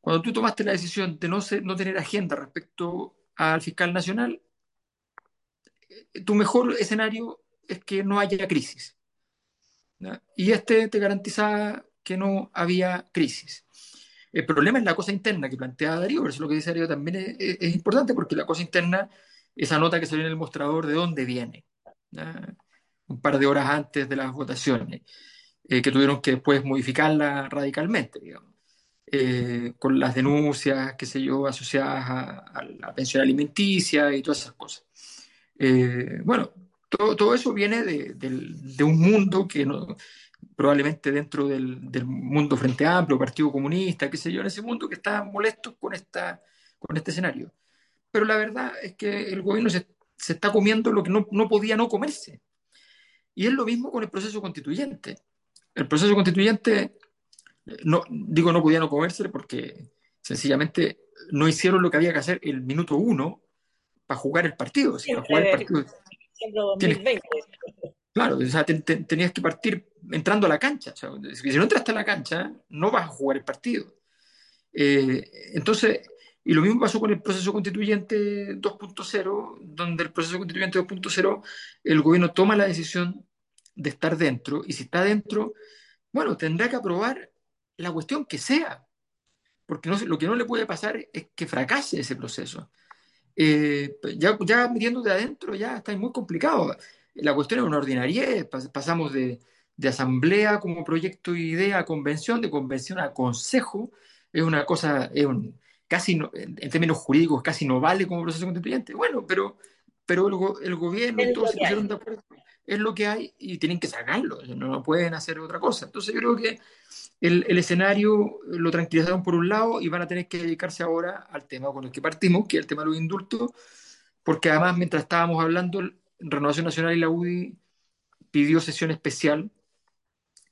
Cuando tú tomaste la decisión de no, tener agenda respecto al fiscal nacional, eh, tu mejor escenario es que no haya crisis. Y este te garantizaba que no había crisis. El problema es la cosa interna que plantea Darío, por eso lo que dice Darío también es, es, es importante, porque la cosa interna, esa nota que salió en el mostrador, ¿de dónde viene? ¿no? Un par de horas antes de las votaciones, eh, que tuvieron que después modificarla radicalmente, digamos. Eh, con las denuncias, qué sé yo, asociadas a, a la pensión alimenticia y todas esas cosas. Eh, bueno, todo, todo, eso viene de, de, de un mundo que no, probablemente dentro del, del, mundo Frente Amplio, Partido Comunista, qué sé yo, en ese mundo que está molesto con, esta, con este escenario. Pero la verdad es que el gobierno se, se está comiendo lo que no, no, podía no comerse. Y es lo mismo con el proceso constituyente. El proceso constituyente, no, digo no podía no comerse porque sencillamente no hicieron lo que había que hacer el minuto uno para jugar el partido. Sí, para jugar el partido. 2020. Claro, o sea, te, te, tenías que partir entrando a la cancha. O sea, si no entraste a la cancha, no vas a jugar el partido. Eh, entonces, y lo mismo pasó con el proceso constituyente 2.0, donde el proceso constituyente 2.0, el gobierno toma la decisión de estar dentro, y si está dentro, bueno, tendrá que aprobar la cuestión que sea, porque no, lo que no le puede pasar es que fracase ese proceso. Eh, ya, ya metiéndote adentro, ya está muy complicado la cuestión es una ordinariedad, pasamos de, de, asamblea como proyecto y idea a convención, de convención a consejo, es una cosa, es un, casi no, en términos jurídicos, casi no vale como proceso constituyente. Bueno, pero, pero el, el gobierno y todos se pusieron de acuerdo, es lo que hay y tienen que sacarlo, no pueden hacer otra cosa. Entonces yo creo que el, escenario lo tranquilizaron por un lado y van a tener que dedicarse ahora al tema con el que partimos, que es el tema de los indultos, porque además mientras estábamos hablando Renovación Nacional y la UDI pidió sesión especial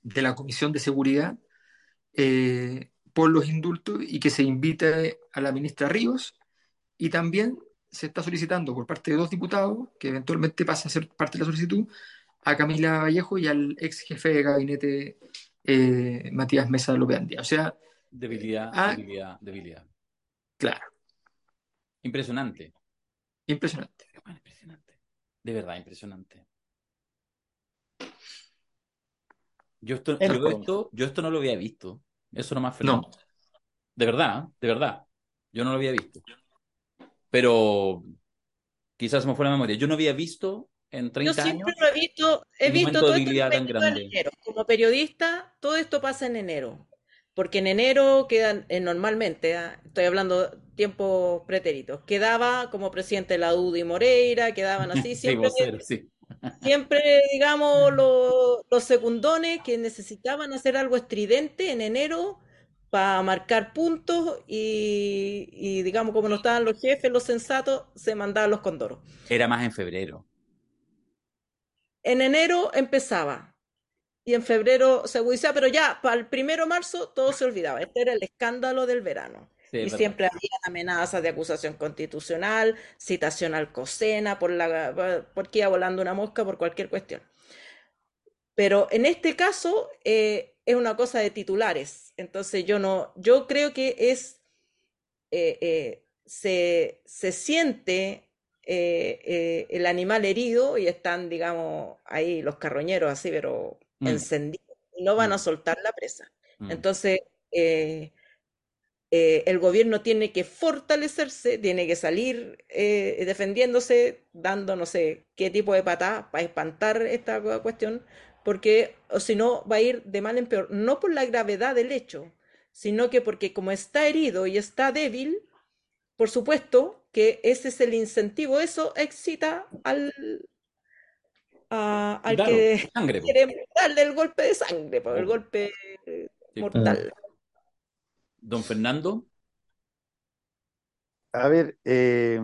de la Comisión de Seguridad eh, por los indultos y que se invite a la ministra Ríos. Y también se está solicitando por parte de dos diputados, que eventualmente pasa a ser parte de la solicitud, a Camila Vallejo y al ex jefe de gabinete eh, Matías Mesa López Andía. O sea, debilidad, a... debilidad, debilidad. Claro. Impresionante. Impresionante. impresionante. De verdad, impresionante. Yo esto, yo esto, yo esto no lo había visto. Eso no más No. De verdad, de verdad. Yo no lo había visto. Pero quizás se me fue la memoria. Yo no había visto en 30 yo siempre años. Lo he visto, he visto todo esto tan grande. enero. Como periodista, todo esto pasa en enero. Porque en enero quedan, eh, normalmente, ¿eh? estoy hablando tiempos pretéritos, quedaba como presidente de la UDI Moreira, quedaban así, siempre, sí, vocero, sí. siempre digamos, los, los secundones que necesitaban hacer algo estridente en enero para marcar puntos y, y, digamos, como no estaban los jefes, los sensatos, se mandaban los condoros. Era más en febrero. En enero empezaba y en febrero se agudizaba, pero ya para el primero de marzo todo se olvidaba. Este era el escándalo del verano. Sí, y siempre había amenazas de acusación constitucional, citación al COSENA por la, porque iba volando una mosca por cualquier cuestión. Pero en este caso eh, es una cosa de titulares. Entonces yo no, yo creo que es, eh, eh, se, se, siente eh, el animal herido y están, digamos, ahí los carroñeros así, pero mm. encendidos. Y no van mm. a soltar la presa. Mm. Entonces, eh, eh, el gobierno tiene que fortalecerse, tiene que salir eh, defendiéndose, dando no sé qué tipo de patada para espantar esta cuestión, porque o si no va a ir de mal en peor, no por la gravedad del hecho, sino que porque como está herido y está débil, por supuesto que ese es el incentivo, eso excita al, a- al Claro, que sangre. quiere darle el golpe de sangre, el golpe Sí. mortal. Don Fernando, A ver, eh,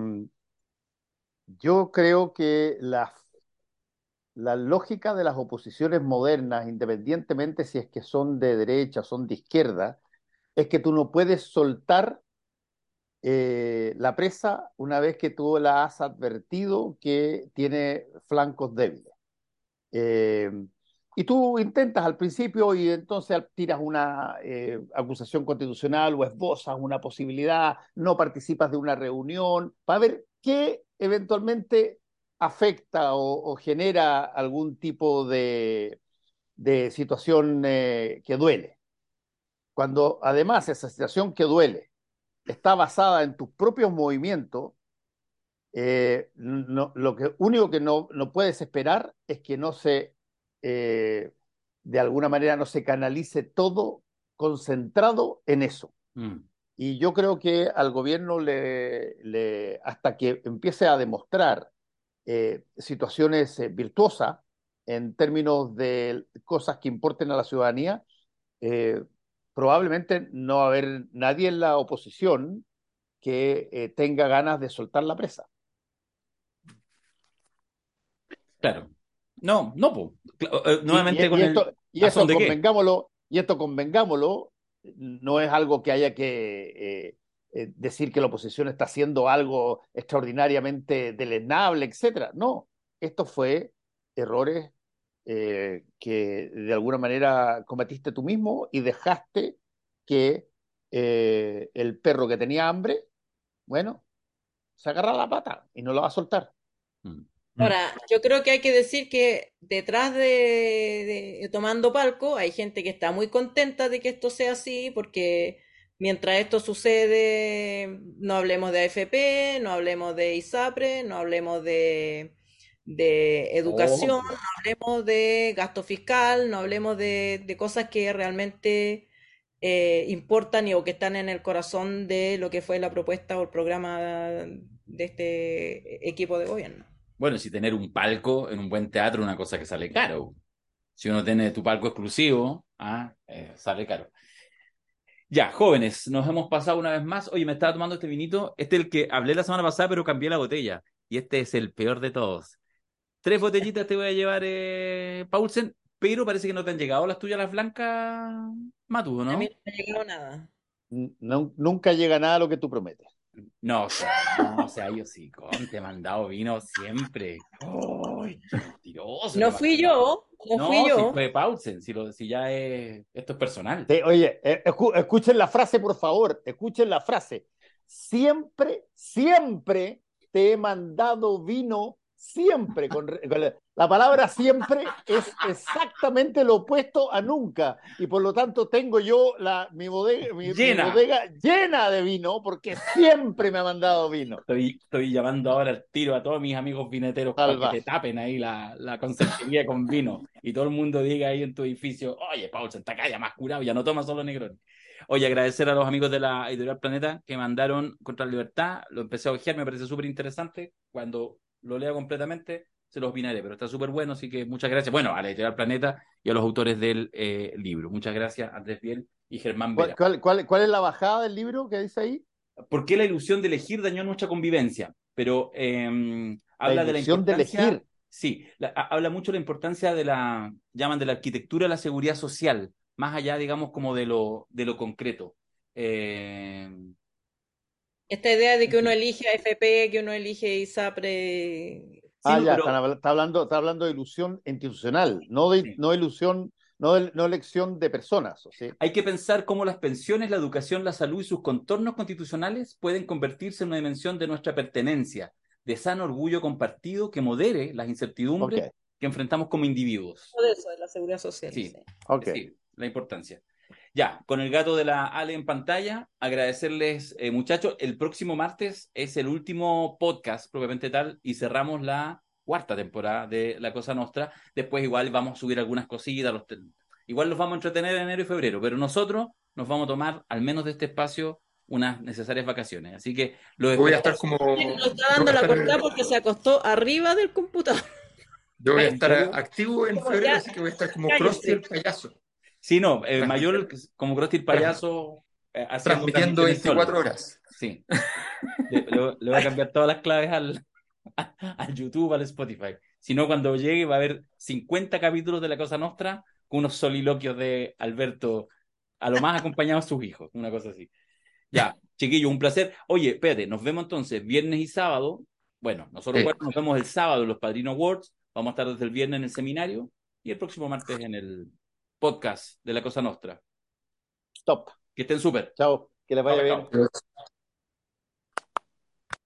yo creo que la, la lógica de las oposiciones modernas, independientemente si es que son de derecha o son de izquierda, es que tú no puedes soltar eh, la presa una vez que tú la has advertido que tiene flancos débiles. Eh, y tú intentas al principio y entonces tiras una eh, acusación constitucional o esbozas una posibilidad, no participas de una reunión, para ver qué eventualmente afecta o, genera algún tipo de, situación que duele. Cuando además esa situación que duele está basada en tus propios movimientos, eh, no, lo que, único que no, no puedes esperar es que no se, eh, de alguna manera, no se canalice todo concentrado en eso. mm, Y yo creo que al gobierno le, le hasta que empiece a demostrar eh, situaciones virtuosas en términos de cosas que importen a la ciudadanía, eh, probablemente no va a haber nadie en la oposición que eh, tenga ganas de soltar la presa. claro. No, no, po. Eh, nuevamente y- con y el- esto, y ¿a esto qué? convengámoslo, y esto convengámoslo, no es algo que haya que eh, eh, decir que la oposición está haciendo algo extraordinariamente deleznable, etcétera. No, esto fue errores eh, que de alguna manera cometiste tú mismo y dejaste que eh, el perro que tenía hambre, bueno, se agarra la pata y no lo va a soltar. Mm. Ahora, yo creo que hay que decir que detrás de, de Tomando Palco hay gente que está muy contenta de que esto sea así, porque mientras esto sucede, no hablemos de AFP, no hablemos de ISAPRE, no hablemos de, de educación, Oh. no hablemos de gasto fiscal, no hablemos de, de cosas que realmente eh, importan y o que están en el corazón de lo que fue la propuesta o el programa de este equipo de gobierno. Bueno, si tener un palco en un buen teatro es una cosa que sale caro. Si uno tiene tu palco exclusivo, ah, eh, sale caro. Ya, jóvenes, nos hemos pasado una vez más. Oye, me estaba tomando este vinito. Este es el que hablé la semana pasada, pero cambié la botella. Y este es el peor de todos. Tres botellitas te voy a llevar, eh, Paulsen, pero parece que no te han llegado las tuyas, las blancas, Matu, A ¿no? mí no me ha llegado nada. No- nunca llega nada a lo que tú prometes. No, o sea, no, o sea, yo sí, con, te he mandado vino siempre. ¡Ay, qué mentiroso! No fui yo, no No, fui si yo. fue Paulsen, si, lo, si ya es, esto es personal. Te- oye, eh, escu- escuchen la frase, por favor, escuchen la frase. Siempre, siempre te he mandado vino, siempre. Con, la, la palabra siempre es exactamente lo opuesto a nunca. Y por lo tanto tengo yo la, mi, bodega, mi, mi Llena. bodega llena de vino porque siempre me ha mandado vino. Estoy, estoy llamando ahora al tiro a todos mis amigos vineteros para Salva. que te tapen ahí la, la conserjería con vino y todo el mundo diga ahí en tu edificio, oye, Paulsen, está acá ya más curado, ya no toma solo Negroni. Oye, agradecer a los amigos de la Editorial Planeta que mandaron Contra la Libertad, lo empecé a ojear, me parece súper interesante, cuando lo lea completamente se los opinaré, pero está súper bueno, así que muchas gracias, bueno, a la Editorial Planeta y a los autores del eh, libro. Muchas gracias, Andrés Biel y Germán ¿Cuál, Vera. cuál, cuál- cuál es la bajada del libro que dice ahí? ¿Por qué la ilusión de elegir dañó nuestra convivencia? Pero eh, habla de la ilusión de importancia. elegir. Sí, la- ha- habla mucho de la importancia de la, llaman de la arquitectura de la seguridad social, más allá, digamos, como de lo, de lo concreto. Eh, Esta idea de que uno elige AFP, que uno elige ISAPRE. Ah, ya, pero- están habla- está, hablando, está hablando de ilusión institucional, no de Sí. no ilusión, no, de- no elección de personas. ¿sí? hay que pensar cómo las pensiones, la educación, la salud y sus contornos constitucionales pueden convertirse en una dimensión de nuestra pertenencia, de sano orgullo compartido que modere las incertidumbres que enfrentamos como individuos. Todo eso de la seguridad social. Sí. sí. Ok. Sí, la importancia. Ya, con el gato de la Ale en pantalla, agradecerles, eh, muchachos. El próximo martes es el último podcast, propiamente tal, y cerramos la cuarta temporada de La Cosa Nostra. Después, igual vamos a subir algunas cositas. Los igual los vamos a entretener en enero y febrero, pero nosotros nos vamos a tomar, al menos de este espacio, unas necesarias vacaciones. Así que lo Voy a estar como. Nos está dando la cortada porque se acostó arriba del computador. Yo voy a ¿En estar activo en febrero, así que voy a estar como cállese. Krusty el payaso, Sí, no, Mayor como Krusty el payaso eh, transmitiendo transmisiones 24 solo. horas. Sí. Le, le- le voy a cambiar todas las claves al, al YouTube, al Spotify. Si no, cuando llegue va a haber 50 capítulos de La Cosa Nostra con unos soliloquios de Alberto, a lo más acompañado de sus hijos, una cosa así. Ya, chiquillo, un placer. Oye, espérate, nos vemos entonces viernes y sábado. Bueno, nosotros Sí. nos vemos el sábado en los Padrino Awards. Vamos a estar desde el viernes en el seminario y el próximo martes en el podcast de La Cosa Nostra. Stop. Que estén súper. Chao. Que les vaya Chao, bien. chao.